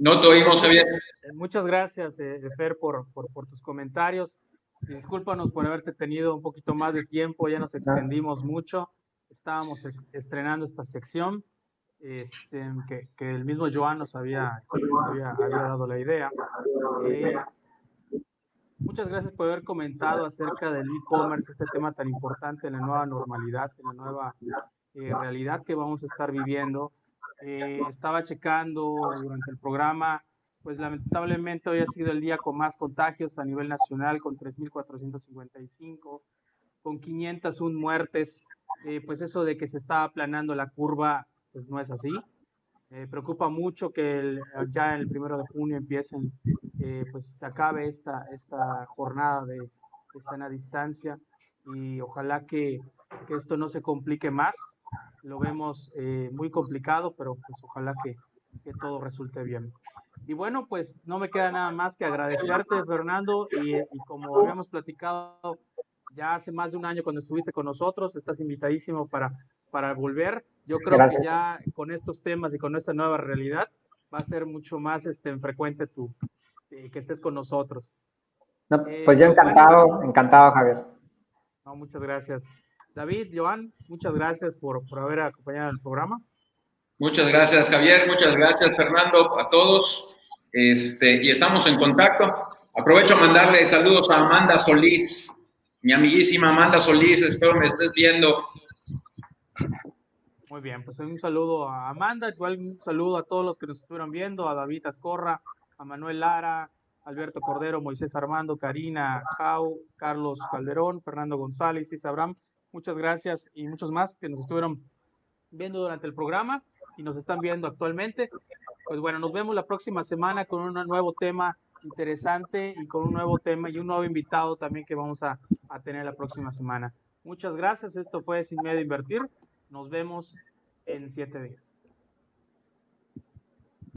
No te oímos, Javier. Muchas gracias, eh, Fer, por, por, tus comentarios. Discúlpanos por haberte tenido un poquito más de tiempo, ya nos extendimos mucho. Estábamos estrenando esta sección, este, que, que, el mismo Joan nos había, había, dado la idea. Eh, Muchas gracias por haber comentado acerca del e-commerce, este tema tan importante en la nueva normalidad, en la nueva eh, realidad que vamos a estar viviendo. Eh, estaba checando durante el programa pues lamentablemente hoy ha sido el día con más contagios a nivel nacional, con 3.455, con 501 muertes. Eh, pues eso de que se está aplanando la curva, pues no es así. Eh, preocupa mucho que ya el primero de junio empiecen, eh, pues se acabe esta, esta jornada de, de sana distancia y ojalá que, que, esto no se complique más. Lo vemos muy complicado, pero pues ojalá que, que todo resulte bien. Y bueno, pues no me queda nada más que agradecerte, Fernando, y, y, como habíamos platicado ya hace más de un año cuando estuviste con nosotros, estás invitadísimo para, para volver. Yo creo que ya con estos temas y con esta nueva realidad va a ser mucho más este, frecuente tú, eh, que estés con nosotros. No, eh, pues yo encantado, encantado, Javier. No, muchas gracias. David, Joan, muchas gracias por, por haber acompañado el programa. Muchas gracias, Javier. Muchas gracias, Fernando, a todos. Este, y estamos en contacto. Aprovecho a mandarle saludos a Amanda Solís, mi amiguísima Amanda Solís, espero me estés viendo. Muy bien, pues un saludo a Amanda, igual un saludo a todos los que nos estuvieron viendo, a David Ascorra, a Manuel Lara, Alberto Cordero, Moisés Armando, Karina Jau, Carlos Calderón, Fernando González, Isabram. Muchas gracias y muchos más que nos estuvieron viendo durante el programa y nos están viendo actualmente. Pues bueno, nos vemos la próxima semana con un nuevo tema interesante y con un nuevo tema y un nuevo invitado también que vamos a, a tener la próxima semana. Muchas gracias. Esto fue Sin Miedo a Invertir. Nos vemos en siete días.